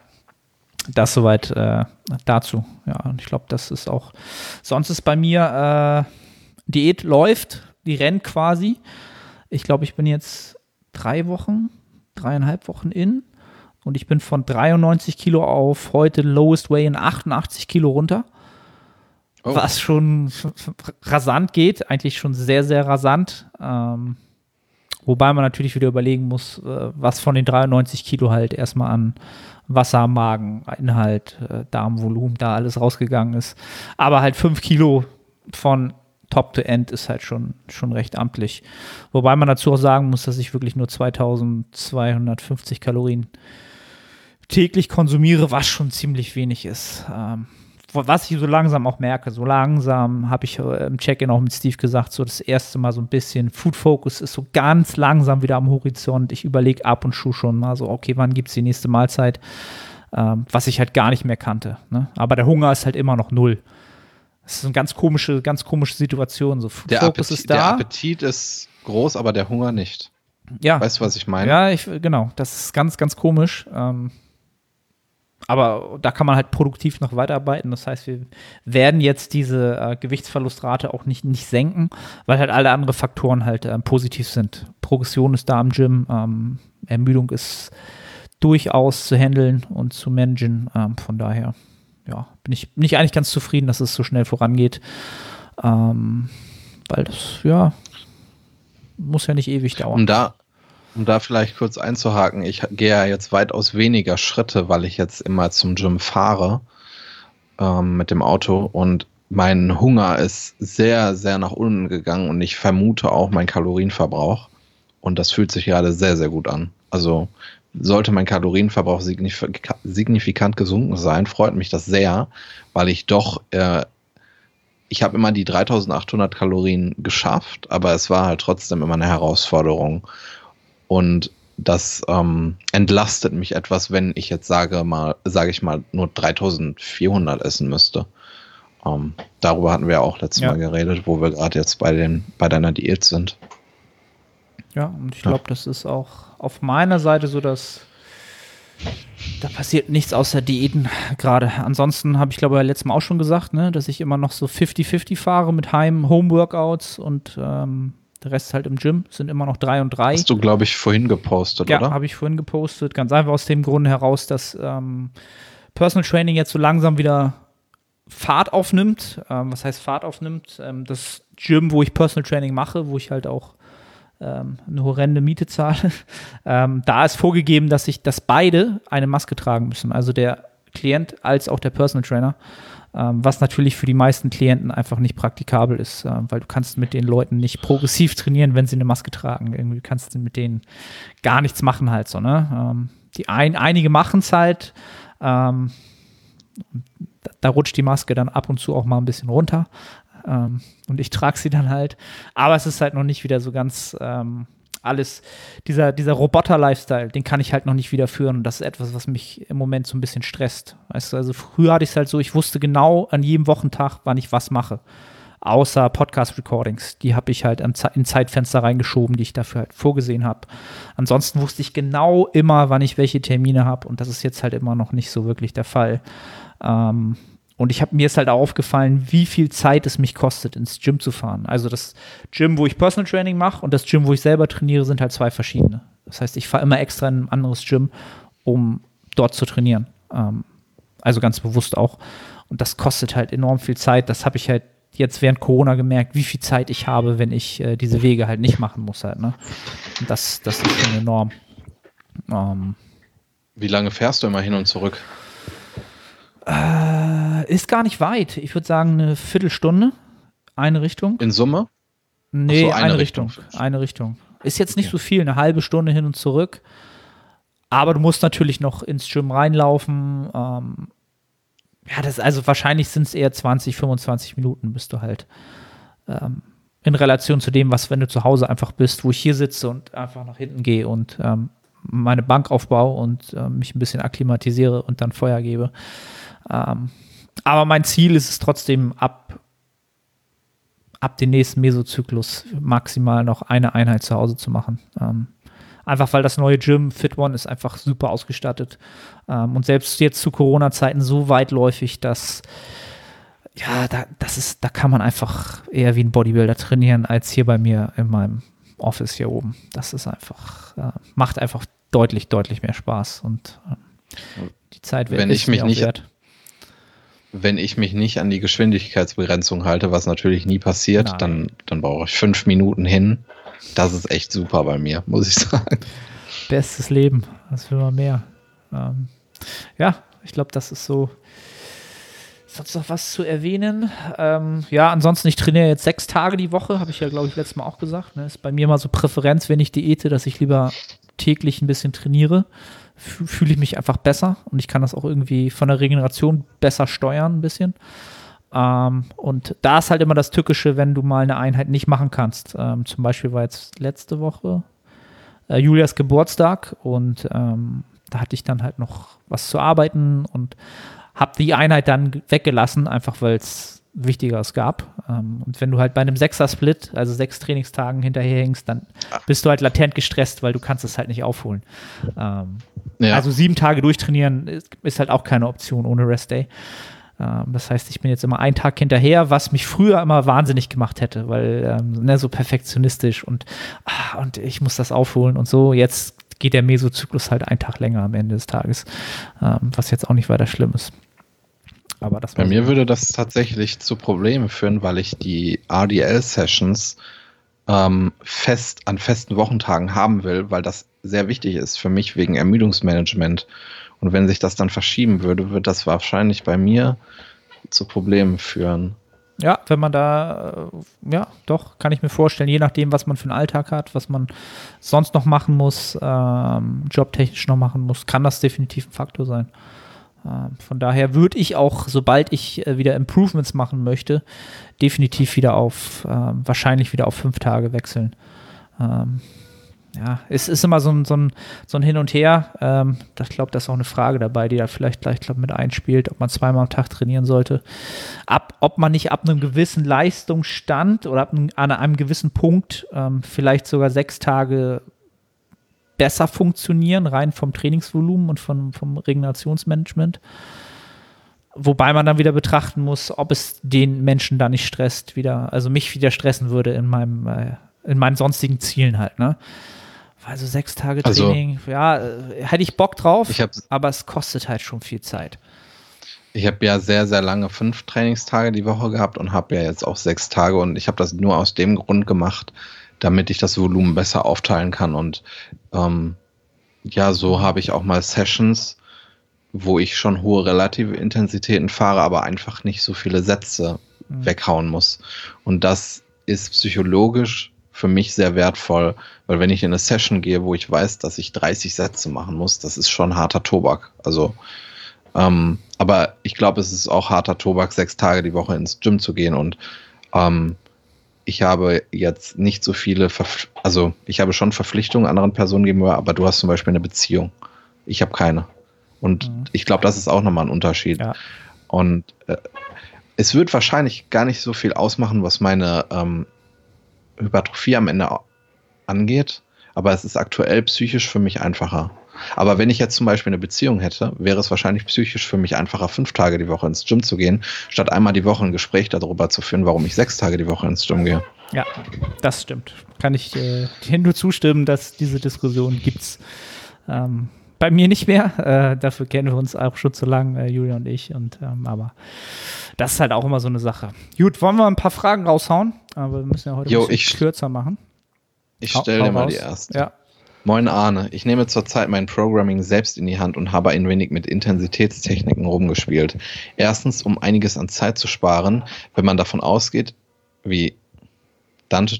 Das soweit äh, dazu. Ja, und ich glaube, das ist auch. Sonst ist bei mir äh, Diät läuft, die rennt quasi. Ich glaube, ich bin jetzt drei Wochen, dreieinhalb Wochen in und ich bin von 93 Kilo auf heute Lowest Way in 88 Kilo runter. Oh. Was schon rasant geht, eigentlich schon sehr, sehr rasant. Ähm, wobei man natürlich wieder überlegen muss, äh, was von den 93 Kilo halt erstmal an Wasser, Magen, Inhalt, äh, Darmvolumen da alles rausgegangen ist. Aber halt 5 Kilo von Top to End ist halt schon, schon recht amtlich. Wobei man dazu auch sagen muss, dass ich wirklich nur 2250 Kalorien täglich konsumiere, was schon ziemlich wenig ist. Ähm, was ich so langsam auch merke, so langsam habe ich äh, im Check-in auch mit Steve gesagt, so das erste Mal so ein bisschen Food Focus ist so ganz langsam wieder am Horizont. Ich überlege ab und zu schon mal so, okay, wann gibt es die nächste Mahlzeit, ähm, was ich halt gar nicht mehr kannte. Ne? Aber der Hunger ist halt immer noch null. Das ist eine ganz komische, ganz komische Situation. So der Focus Appetit, ist da. Der Appetit ist groß, aber der Hunger nicht. Ja. Weißt du, was ich meine? Ja, ich, genau. Das ist ganz, ganz komisch. Ähm, aber da kann man halt produktiv noch weiterarbeiten. Das heißt, wir werden jetzt diese äh, Gewichtsverlustrate auch nicht, nicht senken, weil halt alle anderen Faktoren halt äh, positiv sind. Progression ist da im Gym, ähm, Ermüdung ist durchaus zu handeln und zu managen. Ähm, von daher, ja, bin ich, bin ich eigentlich ganz zufrieden, dass es so schnell vorangeht. Ähm, weil das, ja, muss ja nicht ewig dauern. Und da, um da vielleicht kurz einzuhaken, ich gehe ja jetzt weitaus weniger Schritte, weil ich jetzt immer zum Gym fahre ähm, mit dem Auto und mein Hunger ist sehr, sehr nach unten gegangen und ich vermute auch mein Kalorienverbrauch. Und das fühlt sich gerade sehr, sehr gut an. Also sollte mein Kalorienverbrauch signif signifikant gesunken sein, freut mich das sehr, weil ich doch, äh, ich habe immer die 3800 Kalorien geschafft, aber es war halt trotzdem immer eine Herausforderung. Und das ähm, entlastet mich etwas, wenn ich jetzt sage mal, sage ich mal, nur 3400 essen müsste. Ähm, darüber hatten wir auch letztes ja. Mal geredet, wo wir gerade jetzt bei den bei deiner Diät sind. Ja, und ich glaube, das ist auch auf meiner Seite so, dass da passiert nichts außer Diäten gerade. Ansonsten habe ich glaube ich letztes Mal auch schon gesagt, ne, dass ich immer noch so 50-50 fahre mit Heim, Home-Workouts und ähm, der Rest halt im Gym, sind immer noch drei und drei. Hast du, glaube ich, vorhin gepostet, ja, oder? Ja, habe ich vorhin gepostet. Ganz einfach aus dem Grund heraus, dass ähm, Personal Training jetzt so langsam wieder Fahrt aufnimmt. Ähm, was heißt Fahrt aufnimmt? Ähm, das Gym, wo ich Personal Training mache, wo ich halt auch ähm, eine horrende Miete zahle, *laughs* ähm, da ist vorgegeben, dass ich, dass beide eine Maske tragen müssen. Also der Klient als auch der Personal Trainer. Ähm, was natürlich für die meisten Klienten einfach nicht praktikabel ist, äh, weil du kannst mit den Leuten nicht progressiv trainieren, wenn sie eine Maske tragen. Irgendwie kannst du mit denen gar nichts machen halt so, ne? Ähm, die ein, einige machen es halt, ähm, da rutscht die Maske dann ab und zu auch mal ein bisschen runter. Ähm, und ich trage sie dann halt. Aber es ist halt noch nicht wieder so ganz ähm, alles, dieser, dieser Roboter-Lifestyle, den kann ich halt noch nicht wieder führen. Und das ist etwas, was mich im Moment so ein bisschen stresst. Weißt du, also früher hatte ich es halt so, ich wusste genau an jedem Wochentag, wann ich was mache. Außer Podcast-Recordings. Die habe ich halt in Zeitfenster reingeschoben, die ich dafür halt vorgesehen habe. Ansonsten wusste ich genau immer, wann ich welche Termine habe. Und das ist jetzt halt immer noch nicht so wirklich der Fall. Ähm, und ich habe mir ist halt auch aufgefallen, wie viel Zeit es mich kostet, ins Gym zu fahren. Also das Gym, wo ich Personal Training mache und das Gym, wo ich selber trainiere, sind halt zwei verschiedene. Das heißt, ich fahre immer extra in ein anderes Gym, um dort zu trainieren. Ähm, also ganz bewusst auch. Und das kostet halt enorm viel Zeit. Das habe ich halt jetzt während Corona gemerkt, wie viel Zeit ich habe, wenn ich äh, diese Wege halt nicht machen muss halt. Ne? Und das, das ist schon enorm. Ähm, wie lange fährst du immer hin und zurück? Äh, ist gar nicht weit. Ich würde sagen, eine Viertelstunde. Eine Richtung. In Summe? Nee, so, eine, eine, Richtung. Richtung. Eine Richtung. Ist jetzt nicht okay. so viel, eine halbe Stunde hin und zurück. Aber du musst natürlich noch ins Gym reinlaufen. Ähm, ja, das also wahrscheinlich sind es eher 20, 25 Minuten, bist du halt ähm, in Relation zu dem, was, wenn du zu Hause einfach bist, wo ich hier sitze und einfach nach hinten gehe und ähm, meine Bank aufbaue und äh, mich ein bisschen akklimatisiere und dann Feuer gebe. Ähm, aber mein Ziel ist es trotzdem, ab, ab dem nächsten Mesozyklus maximal noch eine Einheit zu Hause zu machen. Ähm, einfach weil das neue Gym Fit One ist einfach super ausgestattet. Ähm, und selbst jetzt zu Corona-Zeiten so weitläufig, dass ja, da, das ist, da kann man einfach eher wie ein Bodybuilder trainieren, als hier bei mir in meinem Office hier oben. Das ist einfach, äh, macht einfach deutlich, deutlich mehr Spaß und äh, die Zeit wird Wenn ich mich nicht, wert wenn ich mich nicht an die Geschwindigkeitsbegrenzung halte, was natürlich nie passiert, dann, dann brauche ich fünf Minuten hin. Das ist echt super bei mir, muss ich *laughs* sagen. Bestes Leben, was will man mehr? Ähm, ja, ich glaube, das ist so. Sonst noch was zu erwähnen? Ähm, ja, ansonsten, ich trainiere jetzt sechs Tage die Woche, habe ich ja, glaube ich, letztes Mal auch gesagt. Ne? Ist bei mir mal so Präferenz, wenn ich diete, dass ich lieber täglich ein bisschen trainiere fühle ich mich einfach besser und ich kann das auch irgendwie von der Regeneration besser steuern ein bisschen. Ähm, und da ist halt immer das Tückische, wenn du mal eine Einheit nicht machen kannst. Ähm, zum Beispiel war jetzt letzte Woche äh, Julias Geburtstag und ähm, da hatte ich dann halt noch was zu arbeiten und habe die Einheit dann weggelassen, einfach weil es Wichtigeres gab. Ähm, und wenn du halt bei einem Sechser-Split, also sechs Trainingstagen hinterherhängst, dann bist du halt latent gestresst, weil du kannst es halt nicht aufholen. Ähm, Ja. Also sieben Tage durchtrainieren ist, halt auch keine Option ohne Rest-Day. Ähm, das heißt, ich bin jetzt immer einen Tag hinterher, was mich früher immer wahnsinnig gemacht hätte, weil ähm, ne, so perfektionistisch und, ah, und ich muss das aufholen und so. Jetzt geht der Mesozyklus halt einen Tag länger am Ende des Tages, was jetzt auch nicht weiter schlimm ist. Aber das Bei mir würde das tatsächlich zu Problemen führen, weil ich die RDL-Sessions ähm, fest an festen Wochentagen haben will, weil das sehr wichtig ist für mich wegen Ermüdungsmanagement. Und wenn sich das dann verschieben würde, wird das wahrscheinlich bei mir zu Problemen führen. Ja, wenn man da, äh, ja, doch, kann ich mir vorstellen, je nachdem, was man für einen Alltag hat, was man sonst noch machen muss, ähm, jobtechnisch noch machen muss, kann das definitiv ein Faktor sein. Ähm, von daher würde ich auch, sobald ich äh, wieder Improvements machen möchte, definitiv wieder auf, ähm, wahrscheinlich wieder auf fünf Tage wechseln. Ähm, ja, es ist immer so ein, so ein, so ein Hin und Her. Ich glaube, da ist auch eine Frage dabei, die da vielleicht gleich glaub, mit einspielt, ob man zweimal am Tag trainieren sollte. Ab, ob man nicht ab einem gewissen Leistungsstand oder ab einem, an einem gewissen Punkt vielleicht sogar sechs Tage besser funktionieren, rein vom Trainingsvolumen und vom, vom Regenerationsmanagement. Wobei man dann wieder betrachten muss, ob es den Menschen da nicht stresst, wieder, also mich wieder stressen würde in meinem, äh, in meinen sonstigen Zielen halt, ne? Also sechs Tage Also- Training, ja, äh, hätte ich Bock drauf, Ich habe aber es kostet halt schon viel Zeit. ich hab ja sehr, sehr lange fünf Trainingstage die Woche gehabt und habe ja jetzt auch sechs Tage und ich habe das nur aus dem Grund gemacht, damit ich das Volumen besser aufteilen kann. Und ähm, ja, so habe ich auch mal Sessions, wo ich schon hohe relative Intensitäten fahre, aber einfach nicht so viele Sätze Mhm. weghauen muss. Und das ist psychologisch für mich sehr wertvoll, weil wenn ich in eine Session gehe, wo ich weiß, dass ich 30 Sätze machen muss, das ist schon harter Tobak. Also, ähm, aber ich glaube, es ist auch harter Tobak, sechs Tage die Woche ins Gym zu gehen und ähm, ich habe jetzt nicht so viele, Verpf also ich habe schon Verpflichtungen anderen Personen gegenüber, aber du hast zum Beispiel eine Beziehung. Ich habe keine. Und Mhm. ich glaube, das ist auch nochmal ein Unterschied. Ja. Und äh, es wird wahrscheinlich gar nicht so viel ausmachen, was meine ähm, Hypertrophie am Ende angeht, aber es ist aktuell psychisch für mich einfacher. Aber wenn ich jetzt zum Beispiel eine Beziehung hätte, wäre es wahrscheinlich psychisch für mich einfacher, fünf Tage die Woche ins Gym zu gehen, statt einmal die Woche ein Gespräch darüber zu führen, warum ich sechs Tage die Woche ins Gym gehe. Ja, das stimmt. Kann ich äh, dir nur zustimmen, dass diese Diskussion gibt's. Ähm, bei mir nicht mehr. Äh, dafür kennen wir uns auch schon zu lang, äh, Julia und ich. Und ähm, aber das ist halt auch immer so eine Sache. Gut, wollen wir ein paar Fragen raushauen? Aber wir müssen ja heute Jo, ein bisschen ich- kürzer machen. Ich stelle dir mal raus. die erste. Ja. Moin Arne, ich nehme zurzeit mein Programming selbst in die Hand und habe ein wenig mit Intensitätstechniken rumgespielt. Erstens, um einiges an Zeit zu sparen, wenn man davon ausgeht, wie Dante,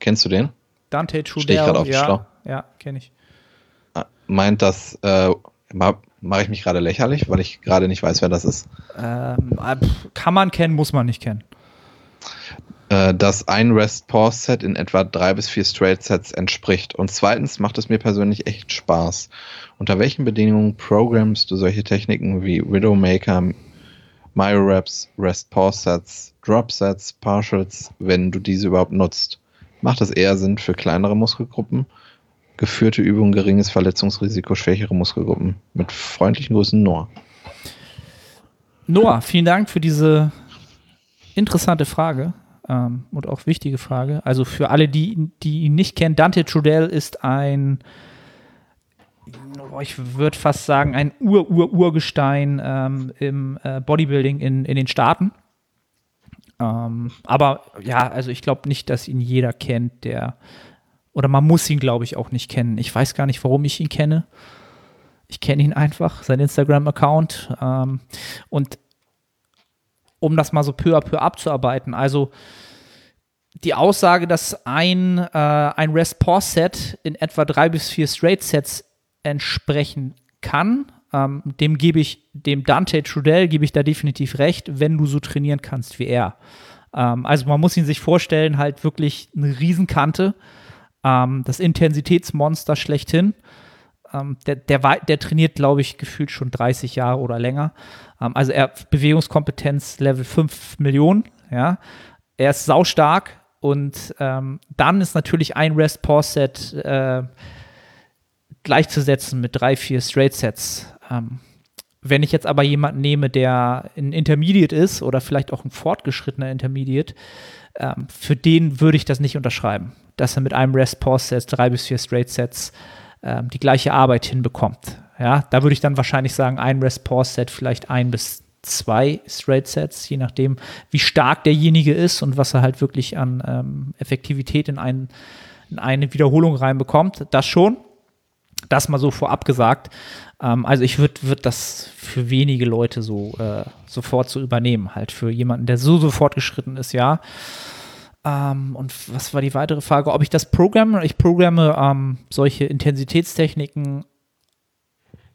kennst du den? Dante Steh ich grad Trudel, auf ja, Schlauch? ja, kenne ich. Ah, Meint das, äh, ma- mache ich mich gerade lächerlich, weil ich gerade nicht weiß, wer das ist. Ähm, äh, kann man kennen, muss man nicht kennen. Äh, dass ein Rest-Pause-Set in etwa drei bis vier Straight-Sets entspricht. Und zweitens macht es mir persönlich echt Spaß. Unter welchen Bedingungen programmst du solche Techniken wie Widowmaker, Myo-Reps, Rest-Pause-Sets, Drop-Sets, Partials, wenn du diese überhaupt nutzt? Macht es eher Sinn für kleinere Muskelgruppen? Geführte Übungen, geringes Verletzungsrisiko, schwächere Muskelgruppen. Mit freundlichen Grüßen, Noah. Noah, vielen Dank für diese interessante Frage ähm, und auch wichtige Frage. Also für alle, die, die ihn nicht kennen, Dante Trudel ist ein, oh, ich würde fast sagen, ein Ur-Ur-Urgestein ähm, im äh, Bodybuilding in, in den Staaten. Ähm, aber ja, also ich glaube nicht, dass ihn jeder kennt, der, oder man muss ihn, glaube ich, auch nicht kennen. Ich weiß gar nicht, warum ich ihn kenne. Ich kenne ihn einfach, sein Instagram-Account. Ähm, und um das mal so peu à peu abzuarbeiten, also die Aussage, dass ein, äh, ein Rest-Pause-Set in etwa drei bis vier Straight-Sets entsprechen kann, ähm, dem gebe ich, dem Dante Trudel gebe ich da definitiv recht, wenn du so trainieren kannst wie er. Ähm, also man muss ihn sich vorstellen, halt wirklich eine Riesenkante, ähm, das Intensitätsmonster schlechthin ähm, der, der, der trainiert, glaube ich, gefühlt schon 30 Jahre oder länger. Ähm, also er Bewegungskompetenz Level 5 Millionen, ja. Er ist saustark und ähm, dann ist natürlich ein Rest-Pause-Set äh, gleichzusetzen mit drei, vier Straight-Sets. Ähm, wenn ich jetzt aber jemanden nehme, der ein Intermediate ist oder vielleicht auch ein fortgeschrittener Intermediate, ähm, für den würde ich das nicht unterschreiben, dass er mit einem Rest-Pause-Set drei bis vier Straight-Sets ähm, die gleiche Arbeit hinbekommt. Ja, da würde ich dann wahrscheinlich sagen, ein Rest-Pause-Set, vielleicht ein bis zwei Straight-Sets, je nachdem, wie stark derjenige ist und was er halt wirklich an ähm, Effektivität in, ein, in eine Wiederholung reinbekommt. Das schon. Das mal so vorab gesagt. Ähm, also ich würde würd das für wenige Leute so äh, sofort so übernehmen. Halt für jemanden, der so, so fortgeschritten ist, ja. Ähm, und was war die weitere Frage? Ob ich das programme? Ich programme ähm, solche Intensitätstechniken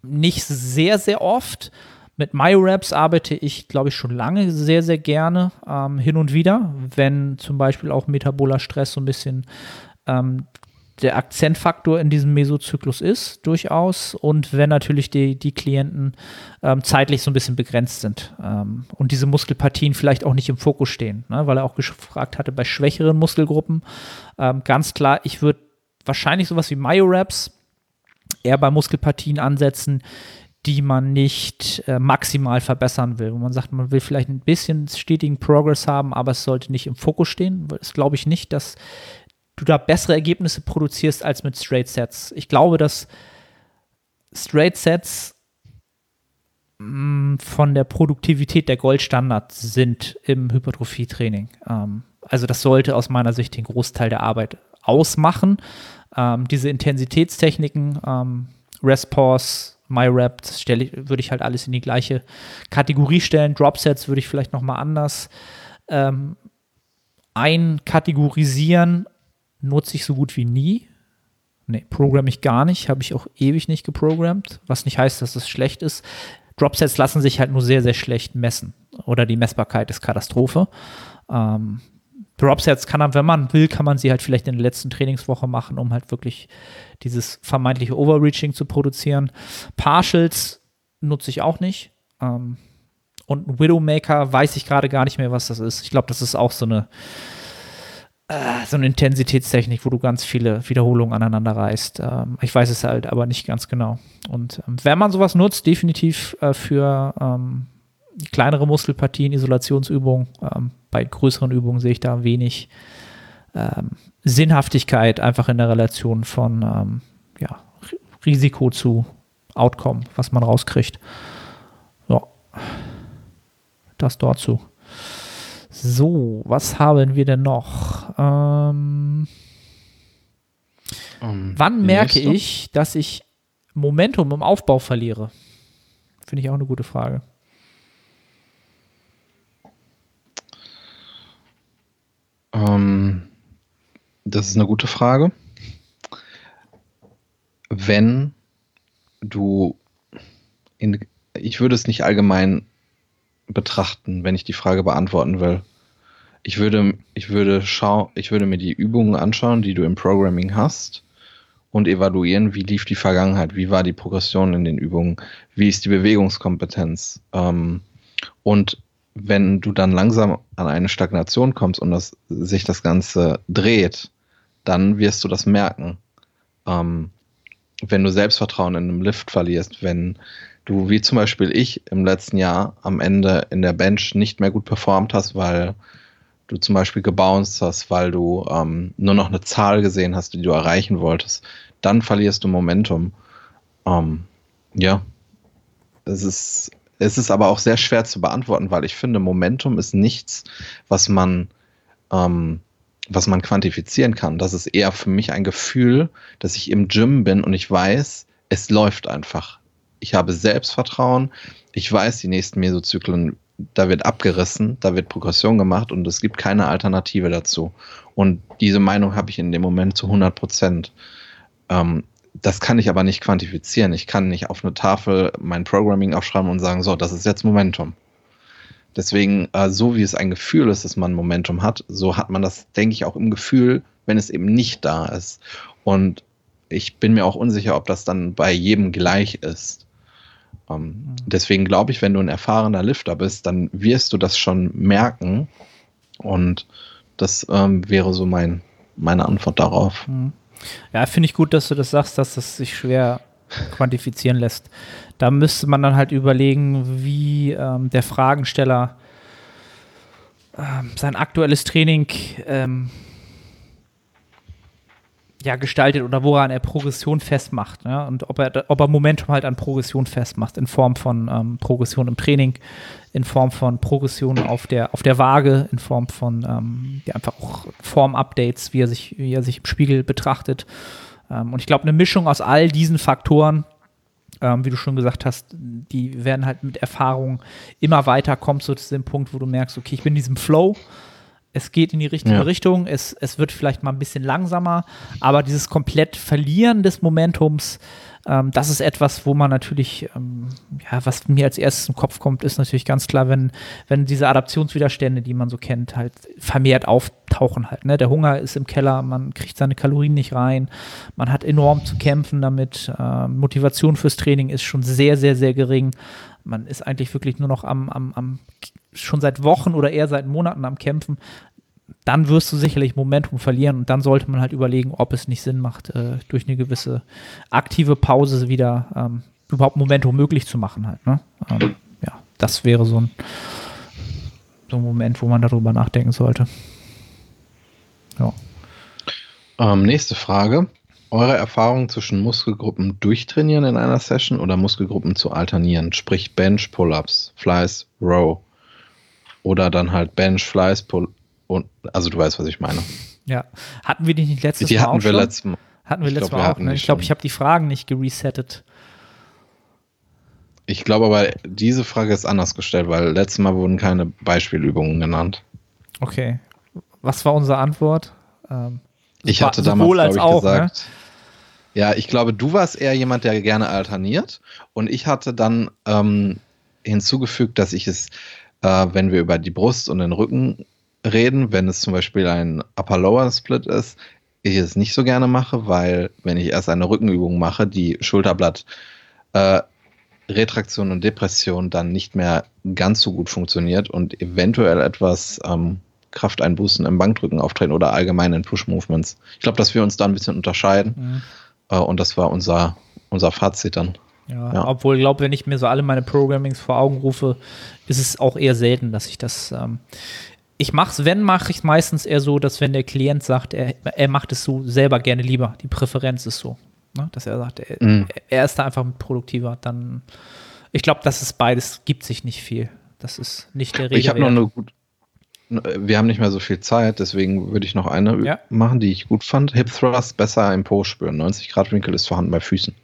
nicht sehr, sehr oft. Mit MyRaps arbeite ich, glaube ich, schon lange sehr, sehr gerne ähm, hin und wieder, wenn zum Beispiel auch metaboler Stress so ein bisschen ähm, der Akzentfaktor in diesem Mesozyklus ist, durchaus. Und wenn natürlich die, die Klienten ähm, zeitlich so ein bisschen begrenzt sind ähm, und diese Muskelpartien vielleicht auch nicht im Fokus stehen, ne? weil er auch gefragt hatte, bei schwächeren Muskelgruppen. Ähm, ganz klar, ich würde wahrscheinlich sowas wie Myoraps eher bei Muskelpartien ansetzen, die man nicht äh, maximal verbessern will. Wo man sagt, man will vielleicht ein bisschen stetigen Progress haben, aber es sollte nicht im Fokus stehen. Das glaube ich nicht, dass du da bessere Ergebnisse produzierst als mit Straight Sets. Ich glaube, dass Straight Sets mh, mm, von der Produktivität der Goldstandard sind im Hypertrophietraining. Ähm, also das sollte aus meiner Sicht den Großteil der Arbeit ausmachen. Ähm, diese Intensitätstechniken, ähm, Rest Pause, MyRap, das würde ich halt alles in die gleiche Kategorie stellen. Dropsets würde ich vielleicht noch mal anders ähm, einkategorisieren nutze ich so gut wie nie. Nee, programme ich gar nicht, habe ich auch ewig nicht geprogrammt, was nicht heißt, dass es schlecht ist. Dropsets lassen sich halt nur sehr, sehr schlecht messen oder die Messbarkeit ist Katastrophe. Ähm, Dropsets kann man, wenn man will, kann man sie halt vielleicht in der letzten Trainingswoche machen, um halt wirklich dieses vermeintliche Overreaching zu produzieren. Partials nutze ich auch nicht. Ähm, und Widowmaker weiß ich gerade gar nicht mehr, was das ist. Ich glaube, das ist auch so eine äh, so eine Intensitätstechnik, wo du ganz viele Wiederholungen aneinander reißt. Ähm, ich weiß es halt aber nicht ganz genau. Und ähm, wenn man sowas nutzt, definitiv äh, für ähm, kleinere Muskelpartien, Isolationsübungen, ähm, bei größeren Übungen sehe ich da wenig ähm, Sinnhaftigkeit einfach in der Relation von ähm, ja, Risiko zu Outcome, was man rauskriegt. Ja, das dazu. So, was haben wir denn noch? Ähm, um, wann merke ich, dass ich Momentum im Aufbau verliere? Finde ich auch eine gute Frage. Ähm, das ist eine gute Frage. Wenn du in, ich würde es nicht allgemein betrachten, wenn ich die Frage beantworten will. Ich würde, ich würde schau, ich würde mir die Übungen anschauen, die du im Programming hast und evaluieren, wie lief die Vergangenheit, wie war die Progression in den Übungen, wie ist die Bewegungskompetenz. Ähm, und wenn du dann langsam an eine Stagnation kommst und das, sich das Ganze dreht, dann wirst du das merken. Ähm, wenn du Selbstvertrauen in einem Lift verlierst, wenn du, wie zum Beispiel ich im letzten Jahr am Ende in der Bench nicht mehr gut performt hast, weil du zum Beispiel gebounced hast, weil du ähm, nur noch eine Zahl gesehen hast, die du erreichen wolltest, dann verlierst du Momentum. Ähm, ja, es ist, es ist aber auch sehr schwer zu beantworten, weil ich finde, Momentum ist nichts, was man, ähm, was man quantifizieren kann. Das ist eher für mich ein Gefühl, dass ich im Gym bin und ich weiß, es läuft einfach ich habe Selbstvertrauen, ich weiß, die nächsten Mesozyklen, da wird abgerissen, da wird Progression gemacht und es gibt keine Alternative dazu. Und diese Meinung habe ich in dem Moment zu 100 Prozent. Ähm, das kann ich aber nicht quantifizieren. Ich kann nicht auf eine Tafel mein Programming aufschreiben und sagen, so, das ist jetzt Momentum. Deswegen, äh, so wie es ein Gefühl ist, dass man Momentum hat, so hat man das, denke ich, auch im Gefühl, wenn es eben nicht da ist. Und ich bin mir auch unsicher, ob das dann bei jedem gleich ist. Ähm, mhm. Deswegen glaube ich, wenn du ein erfahrener Lifter bist, dann wirst du das schon merken. Und das ähm, wäre so mein, meine Antwort darauf. Mhm. Ja, finde ich gut, dass du das sagst, dass das sich schwer *laughs* quantifizieren lässt. Da müsste man dann halt überlegen, wie ähm, der Fragensteller ähm, sein aktuelles Training ähm, ja, gestaltet oder woran er Progression festmacht. Ja? Und ob er, ob er Momentum halt an Progression festmacht, in Form von ähm, Progression im Training, in Form von Progression auf der, auf der Waage, in Form von ähm, ja, einfach auch Form-Updates, wie er sich, wie er sich im Spiegel betrachtet. Ähm, und ich glaube, eine Mischung aus all diesen Faktoren, ähm, wie du schon gesagt hast, die werden halt mit Erfahrung immer weiter, kommst du zu dem Punkt, wo du merkst, okay, ich bin in diesem Flow es geht in die richtige ja. Richtung, es, es wird vielleicht mal ein bisschen langsamer, aber dieses komplett Verlieren des Momentums, ähm, das ist etwas, wo man natürlich, ähm, ja, was mir als erstes im Kopf kommt, ist natürlich ganz klar, wenn, wenn diese Adaptionswiderstände, die man so kennt, halt vermehrt auftauchen halt. Ne? Der Hunger ist im Keller, man kriegt seine Kalorien nicht rein, man hat enorm zu kämpfen damit, äh, Motivation fürs Training ist schon sehr, sehr, sehr gering. Man ist eigentlich wirklich nur noch am, am, am schon seit Wochen oder eher seit Monaten am Kämpfen, dann wirst du sicherlich Momentum verlieren und dann sollte man halt überlegen, ob es nicht Sinn macht, äh, durch eine gewisse aktive Pause wieder ähm, überhaupt Momentum möglich zu machen halt. Ne? Ähm, ja, das wäre so ein, so ein Moment, wo man darüber nachdenken sollte. Ja. Ähm, nächste Frage. Eure Erfahrung zwischen Muskelgruppen durchtrainieren in einer Session oder Muskelgruppen zu alternieren, sprich Bench, Pull-ups, Flies, Row oder dann halt Bench, Flies, Pull und also du weißt, was ich meine. Ja, hatten wir die nicht letztes die Mal hatten wir letztes Mal. Hatten wir letztes Mal auch. Ne? Ich glaube, ich habe die Fragen nicht geresettet. Ich glaube aber, diese Frage ist anders gestellt, weil letztes Mal wurden keine Beispielübungen genannt. Okay. Was war unsere Antwort? Ähm, ich hatte damals, glaube ich, auch, gesagt, ne? ja, ich glaube, du warst eher jemand, der gerne alterniert. Und ich hatte dann ähm, hinzugefügt, dass ich es, äh, wenn wir über die Brust und den Rücken reden, wenn es zum Beispiel ein Upper-Lower-Split ist, ich es nicht so gerne mache, weil wenn ich erst eine Rückenübung mache, die Schulterblatt äh, Retraktion und Depression dann nicht mehr ganz so gut funktioniert und eventuell etwas ähm, Krafteinbußen im Bankdrücken auftreten oder allgemein in Push-Movements. Ich glaube, dass wir uns da ein bisschen unterscheiden mhm. äh, und das war unser, unser Fazit dann. Ja, ja. obwohl ich glaube, wenn ich mir so alle meine Programmings vor Augen rufe, ist es auch eher selten, dass ich das ähm, ich mache es, wenn, mache ich meistens eher so, dass wenn der Klient sagt, er, er macht es so selber gerne lieber, die Präferenz ist so, ne? dass er sagt, er, mm. er, ist da einfach produktiver, dann, ich glaube, das ist beides, gibt sich nicht viel. Das ist nicht der Rede. Ich habe noch eine gut, wir haben nicht mehr so viel Zeit, deswegen würde ich noch eine ja. machen, die ich gut fand. Hip Thrust besser im Po spüren. 90 Grad Winkel ist vorhanden bei Füßen.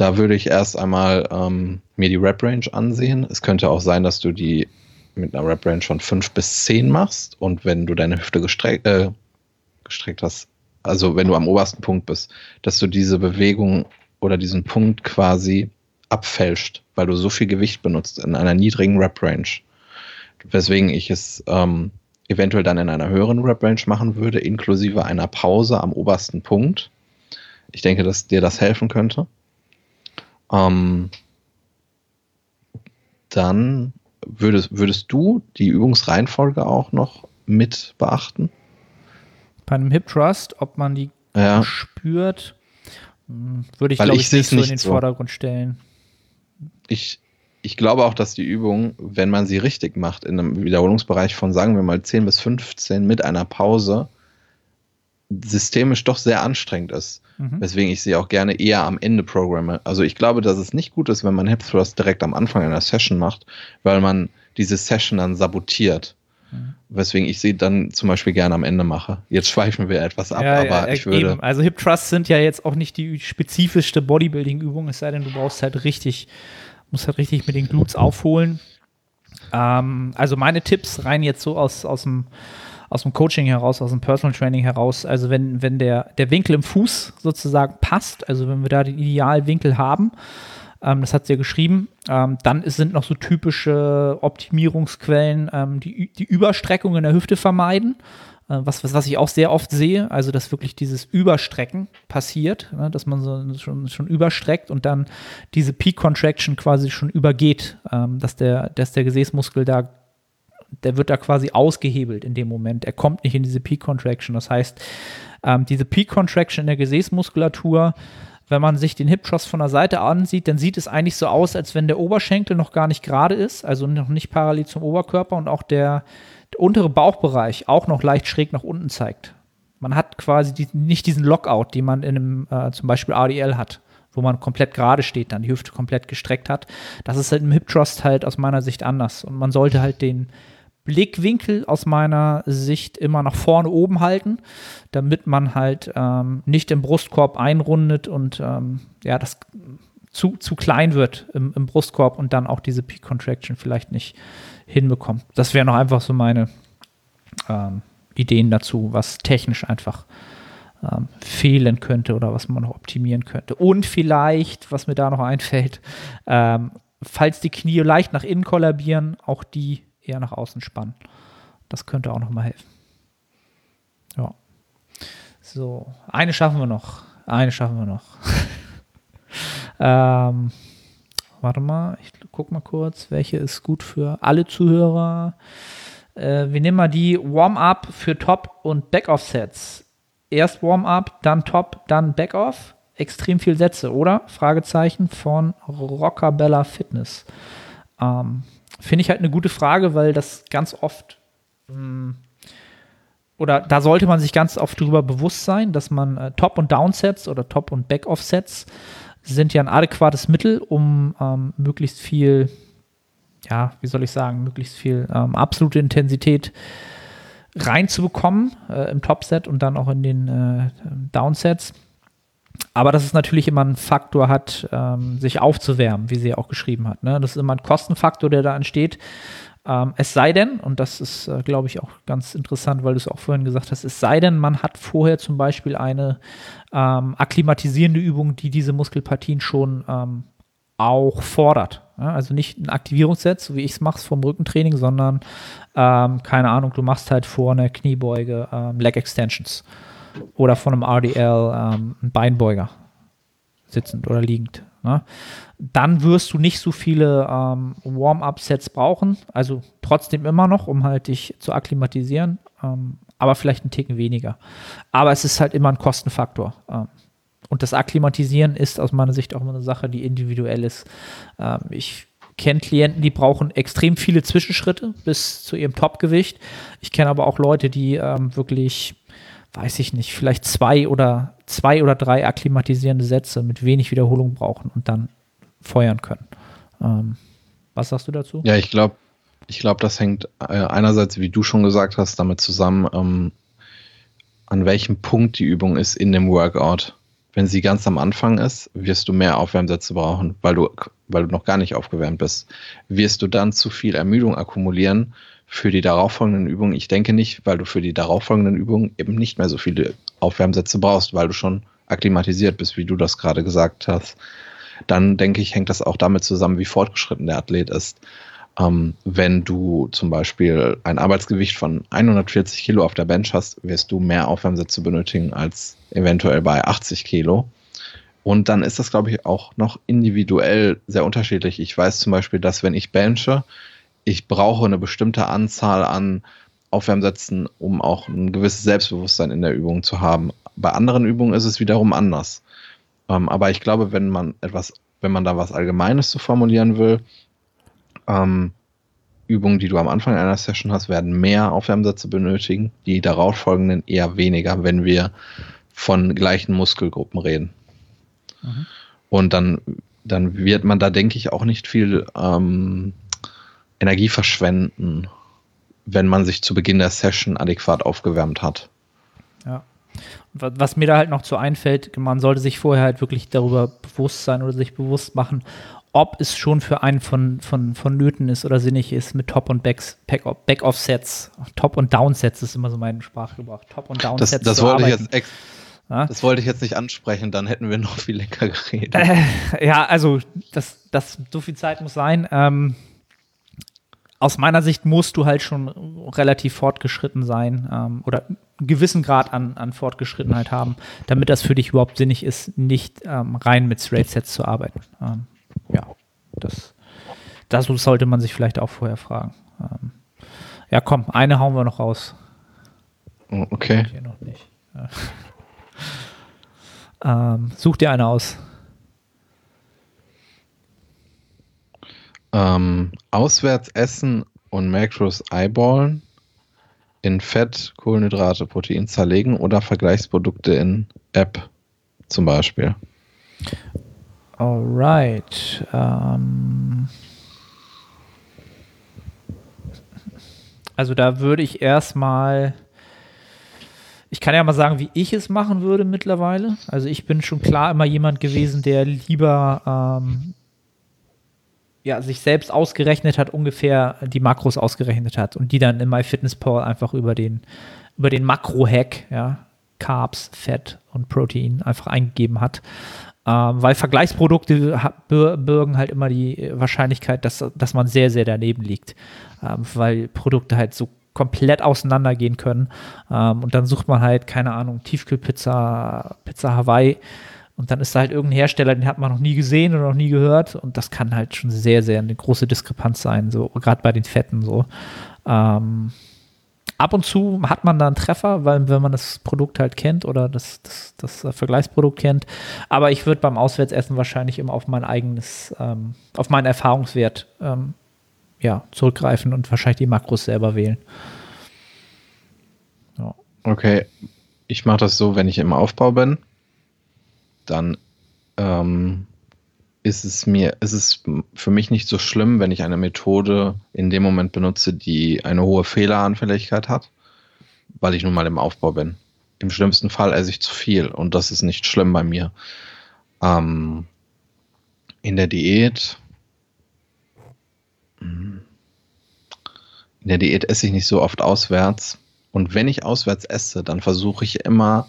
Da würde ich erst einmal ähm, mir die Rep Range ansehen. Es könnte auch sein, dass du die mit einer Rep-Range von 5 bis 10 machst und wenn du deine Hüfte gestreckt, äh, gestreckt hast, also wenn du am obersten Punkt bist, dass du diese Bewegung oder diesen Punkt quasi abfälscht, weil du so viel Gewicht benutzt in einer niedrigen Rep-Range. Weswegen ich es ähm, eventuell dann in einer höheren Rep-Range machen würde, inklusive einer Pause am obersten Punkt. Ich denke, dass dir das helfen könnte. Ähm, dann würdest, würdest du die Übungsreihenfolge auch noch mit beachten? Bei einem Hip Trust, ob man die ja. spürt, hm, würde ich, glaube ich, nicht so in den so. Vordergrund stellen. Ich, ich glaube auch, dass die Übung, wenn man sie richtig macht, in einem Wiederholungsbereich von, sagen wir mal, 10 bis 15 mit einer Pause, systemisch doch sehr anstrengend ist. Mhm. Weswegen ich sie auch gerne eher am Ende programme. Also ich glaube, dass es nicht gut ist, wenn man Hip Thrust direkt am Anfang einer Session macht, weil man diese Session dann sabotiert. Mhm. Weswegen ich sie dann zum Beispiel gerne am Ende mache. Jetzt schweifen wir etwas ab, ja, aber ja, ich würde. Eben. Also Hip Thrusts sind ja jetzt auch nicht die spezifischste Bodybuilding-Übung, es sei denn, du brauchst halt richtig, musst halt richtig mit den Glutes aufholen. Ähm, also meine Tipps rein jetzt so aus, aus dem aus dem Coaching heraus, aus dem Personal Training heraus. Also wenn, wenn der, der Winkel im Fuß sozusagen passt, also wenn wir da den Idealwinkel haben, ähm, das hat sie ja geschrieben, ähm, dann sind noch so typische Optimierungsquellen, ähm, die, die Überstreckung in der Hüfte vermeiden. Äh, was, was, was ich auch sehr oft sehe, also dass wirklich dieses Überstrecken passiert, ne, dass man so schon, schon überstreckt und dann diese Peak Contraction quasi schon übergeht, ähm, dass, der, dass der Gesäßmuskel da, der wird da quasi ausgehebelt in dem Moment. Er kommt nicht in diese Peak Contraction. Das heißt, ähm, diese Peak Contraction in der Gesäßmuskulatur, wenn man sich den Hip Thrust von der Seite ansieht, dann sieht es eigentlich so aus, als wenn der Oberschenkel noch gar nicht gerade ist, also noch nicht parallel zum Oberkörper und auch der, der untere Bauchbereich auch noch leicht schräg nach unten zeigt. Man hat quasi die, nicht diesen Lockout, den man in einem äh, zum Beispiel RDL hat, wo man komplett gerade steht, dann die Hüfte komplett gestreckt hat. Das ist halt im Hip Thrust halt aus meiner Sicht anders und man sollte halt den Blickwinkel aus meiner Sicht immer nach vorne oben halten, damit man halt ähm, nicht im Brustkorb einrundet und ähm, ja, das zu, zu klein wird im, im, Brustkorb und dann auch diese Peak Contraction vielleicht nicht hinbekommt. Das wären noch einfach so meine ähm, Ideen dazu, was technisch einfach ähm, fehlen könnte oder was man noch optimieren könnte. Und vielleicht, was mir da noch einfällt, ähm, falls die Knie leicht nach innen kollabieren, auch die eher nach außen spannen. Das könnte auch noch mal helfen. Ja. So, eine schaffen wir noch. Eine schaffen wir noch. *laughs* ähm, warte mal, ich guck mal kurz, welche ist gut für alle Zuhörer. Äh, wir nehmen mal die Warm-up für Top- und Back-Off-Sets. Erst Warm-up, dann Top, dann Back-Off. Extrem viel Sätze, oder? Fragezeichen von Rockabella Fitness. Ähm, Finde ich halt eine gute Frage, weil das ganz oft mh, hm, oder da sollte man sich ganz oft darüber bewusst sein, dass man äh, Top- und Downsets oder Top- und Back-Off-Sets sind ja ein adäquates Mittel, um ähm, möglichst viel, ja, wie soll ich sagen, möglichst viel ähm, absolute Intensität reinzubekommen äh, im Top-Set und dann auch in den äh, Downsets. Aber dass es natürlich immer einen Faktor hat, ähm, sich aufzuwärmen, wie sie ja auch geschrieben hat. Ne? Das ist immer ein Kostenfaktor, der da entsteht. Ähm, es sei denn, und das ist, äh, glaube ich, auch ganz interessant, weil du es auch vorhin gesagt hast, es sei denn, man hat vorher zum Beispiel eine ähm, akklimatisierende Übung, die diese Muskelpartien schon ähm, auch fordert. Ja? Also nicht ein Aktivierungsset, so wie ich es mache vom Rückentraining, sondern, ähm, keine Ahnung, du machst halt vor einer Kniebeuge ähm, Leg Extensions oder von einem RDL ähm, ein Beinbeuger, sitzend oder liegend. Ne? Dann wirst du nicht so viele ähm, Warm-up-Sets brauchen, also trotzdem immer noch, um halt dich zu akklimatisieren, ähm, aber vielleicht einen Ticken weniger. Aber es ist halt immer ein Kostenfaktor. Ähm, und das Akklimatisieren ist aus meiner Sicht auch immer eine Sache, die individuell ist. Ähm, ich kenne Klienten, die brauchen extrem viele Zwischenschritte bis zu ihrem Topgewicht. Ich kenne aber auch Leute, die ähm, wirklich weiß ich nicht, vielleicht zwei oder zwei oder drei akklimatisierende Sätze mit wenig Wiederholung brauchen und dann feuern können. Ähm, was sagst du dazu? Ja, ich glaube, ich glaube, das hängt äh, einerseits, wie du schon gesagt hast, damit zusammen, ähm, an welchem Punkt die Übung ist in dem Workout. Wenn sie ganz am Anfang ist, wirst du mehr Aufwärmsätze brauchen, weil du, weil du noch gar nicht aufgewärmt bist. Wirst du dann zu viel Ermüdung akkumulieren, für die darauffolgenden Übungen, ich denke nicht, weil du für die darauffolgenden Übungen eben nicht mehr so viele Aufwärmsätze brauchst, weil du schon akklimatisiert bist, wie du das gerade gesagt hast. Dann denke ich, hängt das auch damit zusammen, wie fortgeschritten der Athlet ist. Ähm, wenn du zum Beispiel ein Arbeitsgewicht von 140 Kilo auf der Bench hast, wirst du mehr Aufwärmsätze benötigen als eventuell bei 80 Kilo. Und dann ist das, glaube ich, auch noch individuell sehr unterschiedlich. Ich weiß zum Beispiel, dass wenn ich benche, ich brauche eine bestimmte Anzahl an Aufwärmsätzen, um auch ein gewisses Selbstbewusstsein in der Übung zu haben. Bei anderen Übungen ist es wiederum anders. Ähm, aber ich glaube, wenn man etwas, wenn man da was Allgemeines zu formulieren will, ähm, Übungen, die du am Anfang einer Session hast, werden mehr Aufwärmsätze benötigen, die darauffolgenden eher weniger, wenn wir von gleichen Muskelgruppen reden. Mhm. Und dann, dann wird man da, denke ich, auch nicht viel ähm, Energie verschwenden, wenn man sich zu Beginn der Session adäquat aufgewärmt hat. Ja. Was mir da halt noch zu einfällt, man sollte sich vorher halt wirklich darüber bewusst sein oder sich bewusst machen, ob es schon für einen von, von, von Nöten ist oder sinnig ist mit Top- und Back-Off-Sets. Top- und Down-Sets ist immer so mein Sprachgebrauch. Top- und Down-Sets. Das, das wollte ich jetzt ja? Das wollte ich jetzt nicht ansprechen, dann hätten wir noch viel länger geredet. Äh, ja, also das, das, so viel Zeit muss sein. Ähm, aus meiner Sicht musst du halt schon relativ fortgeschritten sein ähm, oder einen gewissen Grad an, an Fortgeschrittenheit haben, damit das für dich überhaupt sinnig ist, nicht ähm, rein mit Straight Sets zu arbeiten. Ähm, ja, das, das sollte man sich vielleicht auch vorher fragen. Ähm, ja, komm, eine hauen wir noch raus. Oh, okay. Hier noch nicht. Ja. *laughs* ähm, such dir eine aus. Ähm, auswärts essen und Macros eyeballen, in Fett, Kohlenhydrate, Protein zerlegen oder Vergleichsprodukte in App zum Beispiel. Alright. Ähm also da würde ich erstmal, ich kann ja mal sagen, wie ich es machen würde mittlerweile. Also ich bin schon klar immer jemand gewesen, der lieber ähm, ja, sich selbst ausgerechnet hat, ungefähr die Makros ausgerechnet hat und die dann in MyFitnessPal einfach über den, über den Makro-Hack, ja, Carbs, Fett und Protein einfach eingegeben hat. Ähm, weil Vergleichsprodukte bürgen halt immer die Wahrscheinlichkeit, dass, dass man sehr, sehr daneben liegt. Ähm, weil Produkte halt so komplett auseinandergehen können. Ähm, und dann sucht man halt, keine Ahnung, Tiefkühlpizza, Pizza Hawaii und dann ist da halt irgendein Hersteller, den hat man noch nie gesehen oder noch nie gehört. Und das kann halt schon sehr, sehr eine große Diskrepanz sein, so gerade bei den Fetten so. Ähm, ab und zu hat man da einen Treffer, weil wenn man das Produkt halt kennt oder das, das, das Vergleichsprodukt kennt. Aber ich würde beim Auswärtsessen wahrscheinlich immer auf mein eigenes, ähm, auf meinen Erfahrungswert ähm, ja, zurückgreifen und wahrscheinlich die Makros selber wählen. Ja. Okay, ich mache das so, wenn ich im Aufbau bin dann ähm, ist es mir, ist es für mich nicht so schlimm, wenn ich eine Methode in dem Moment benutze, die eine hohe Fehleranfälligkeit hat, weil ich nun mal im Aufbau bin. Im schlimmsten Fall esse ich zu viel und das ist nicht schlimm bei mir. Ähm, in der Diät, in der Diät esse ich nicht so oft auswärts. Und wenn ich auswärts esse, dann versuche ich immer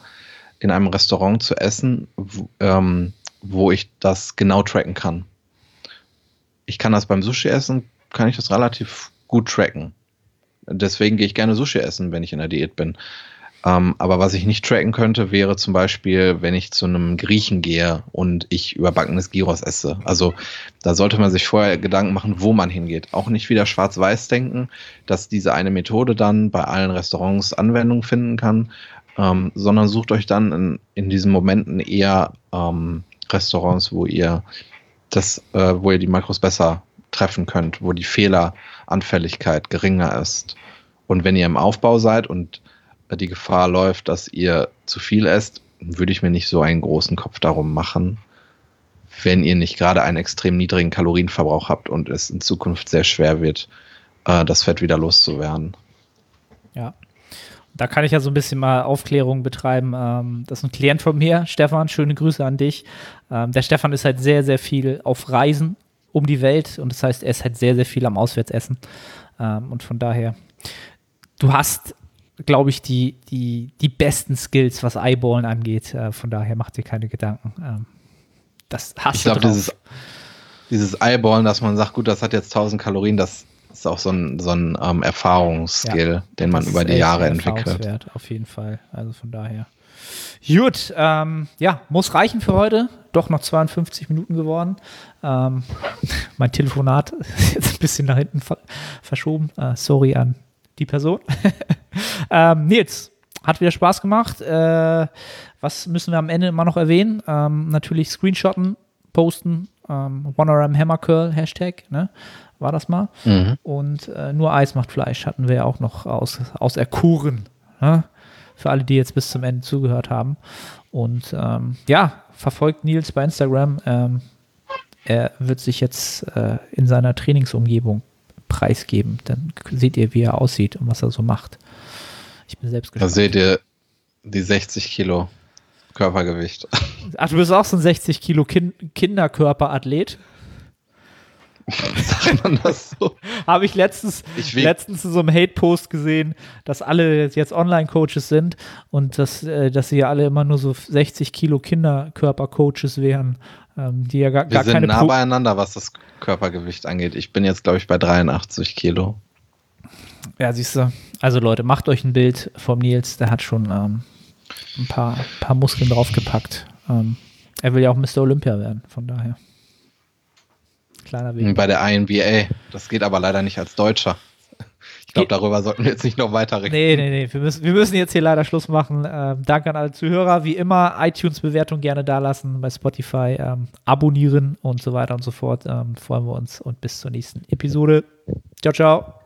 in einem Restaurant zu essen, wo, ähm, wo ich das genau tracken kann. Ich kann das beim Sushi essen, kann ich das relativ gut tracken. Deswegen gehe ich gerne Sushi essen, wenn ich in der Diät bin. Ähm, aber was ich nicht tracken könnte, wäre zum Beispiel, wenn ich zu einem Griechen gehe und ich überbackenes Gyros esse. Also da sollte man sich vorher Gedanken machen, wo man hingeht. Auch nicht wieder schwarz-weiß denken, dass diese eine Methode dann bei allen Restaurants Anwendung finden kann, ähm, sondern sucht euch dann in, in diesen Momenten eher ähm, Restaurants, wo ihr das, äh, wo ihr die Makros besser treffen könnt, wo die Fehleranfälligkeit geringer ist. Und wenn ihr im Aufbau seid und äh, die Gefahr läuft, dass ihr zu viel esst, würde ich mir nicht so einen großen Kopf darum machen, wenn ihr nicht gerade einen extrem niedrigen Kalorienverbrauch habt und es in Zukunft sehr schwer wird, äh, das Fett wieder loszuwerden. Ja, da kann ich ja so ein bisschen mal Aufklärung betreiben. Ähm, das ist ein Klient von mir, Stefan. Schöne Grüße an dich. Ähm, der Stefan ist halt sehr, sehr viel auf Reisen um die Welt und das heißt, er ist halt sehr, sehr viel am Auswärtsessen. Ähm, und von daher, du hast, glaube ich, die, die, die besten Skills, was Eyeballen angeht. Äh, von daher mach dir keine Gedanken. Ähm, das hast ich du glaube, dieses, dieses Eyeballen, dass man sagt, gut, das hat jetzt 1000 Kalorien, das ist auch so ein, so ein ähm, Erfahrungsskill, ja, den man über die Jahre entwickelt. Auf jeden Fall. Also von daher. Gut, ähm, ja, muss reichen für heute. Doch noch 52 Minuten geworden. Ähm, *laughs* mein Telefonat ist jetzt ein bisschen nach hinten ver verschoben. Äh, sorry an die Person. *laughs* ähm, Nils, hat wieder Spaß gemacht. Äh, was müssen wir am Ende immer noch erwähnen? Ähm, natürlich Screenshotten, posten, ähm, OneRM Hammer Curl Hashtag. Ne? War das mal. Mhm. Und äh, nur Eis macht Fleisch hatten wir ja auch noch aus, auserkoren. Ja? Für alle, die jetzt bis zum Ende zugehört haben. Und ähm, ja, verfolgt Nils bei Instagram. Ähm, er wird sich jetzt äh, in seiner Trainingsumgebung preisgeben. Dann seht ihr, wie er aussieht und was er so macht. Ich bin selbst gespannt. Da seht ihr die 60 Kilo Körpergewicht. Ach, du bist auch so ein 60 Kilo kind Kinderkörperathlet? *laughs* Sagt man das so? Habe ich letztens, ich letztens in so einem Hate-Post gesehen, dass alle jetzt Online-Coaches sind und dass, äh, dass sie ja alle immer nur so 60 Kilo Kinderkörper-Coaches wären. Äh, ähm, die ja gar, Wir gar sind keine nah Pro beieinander, was das Körpergewicht angeht. Ich bin jetzt, glaube ich, bei 83 Kilo. Ja, siehst du. Also Leute, macht euch ein Bild vom Nils, der hat schon ähm, ein paar, paar Muskeln draufgepackt. Ähm, er will ja auch Mr. Olympia werden, von daher. Kleiner Weg. Bei der INBA. Das geht aber leider nicht als Deutscher. Ich glaube, darüber sollten wir jetzt nicht noch weiter reden. Nee, nee, nee. Wir müssen, wir müssen jetzt hier leider Schluss machen. Ähm, danke an alle Zuhörer. Wie immer, iTunes-Bewertung gerne dalassen, bei Spotify ähm, abonnieren und so weiter und so fort. Ähm, freuen wir uns und bis zur nächsten Episode. Ciao, ciao.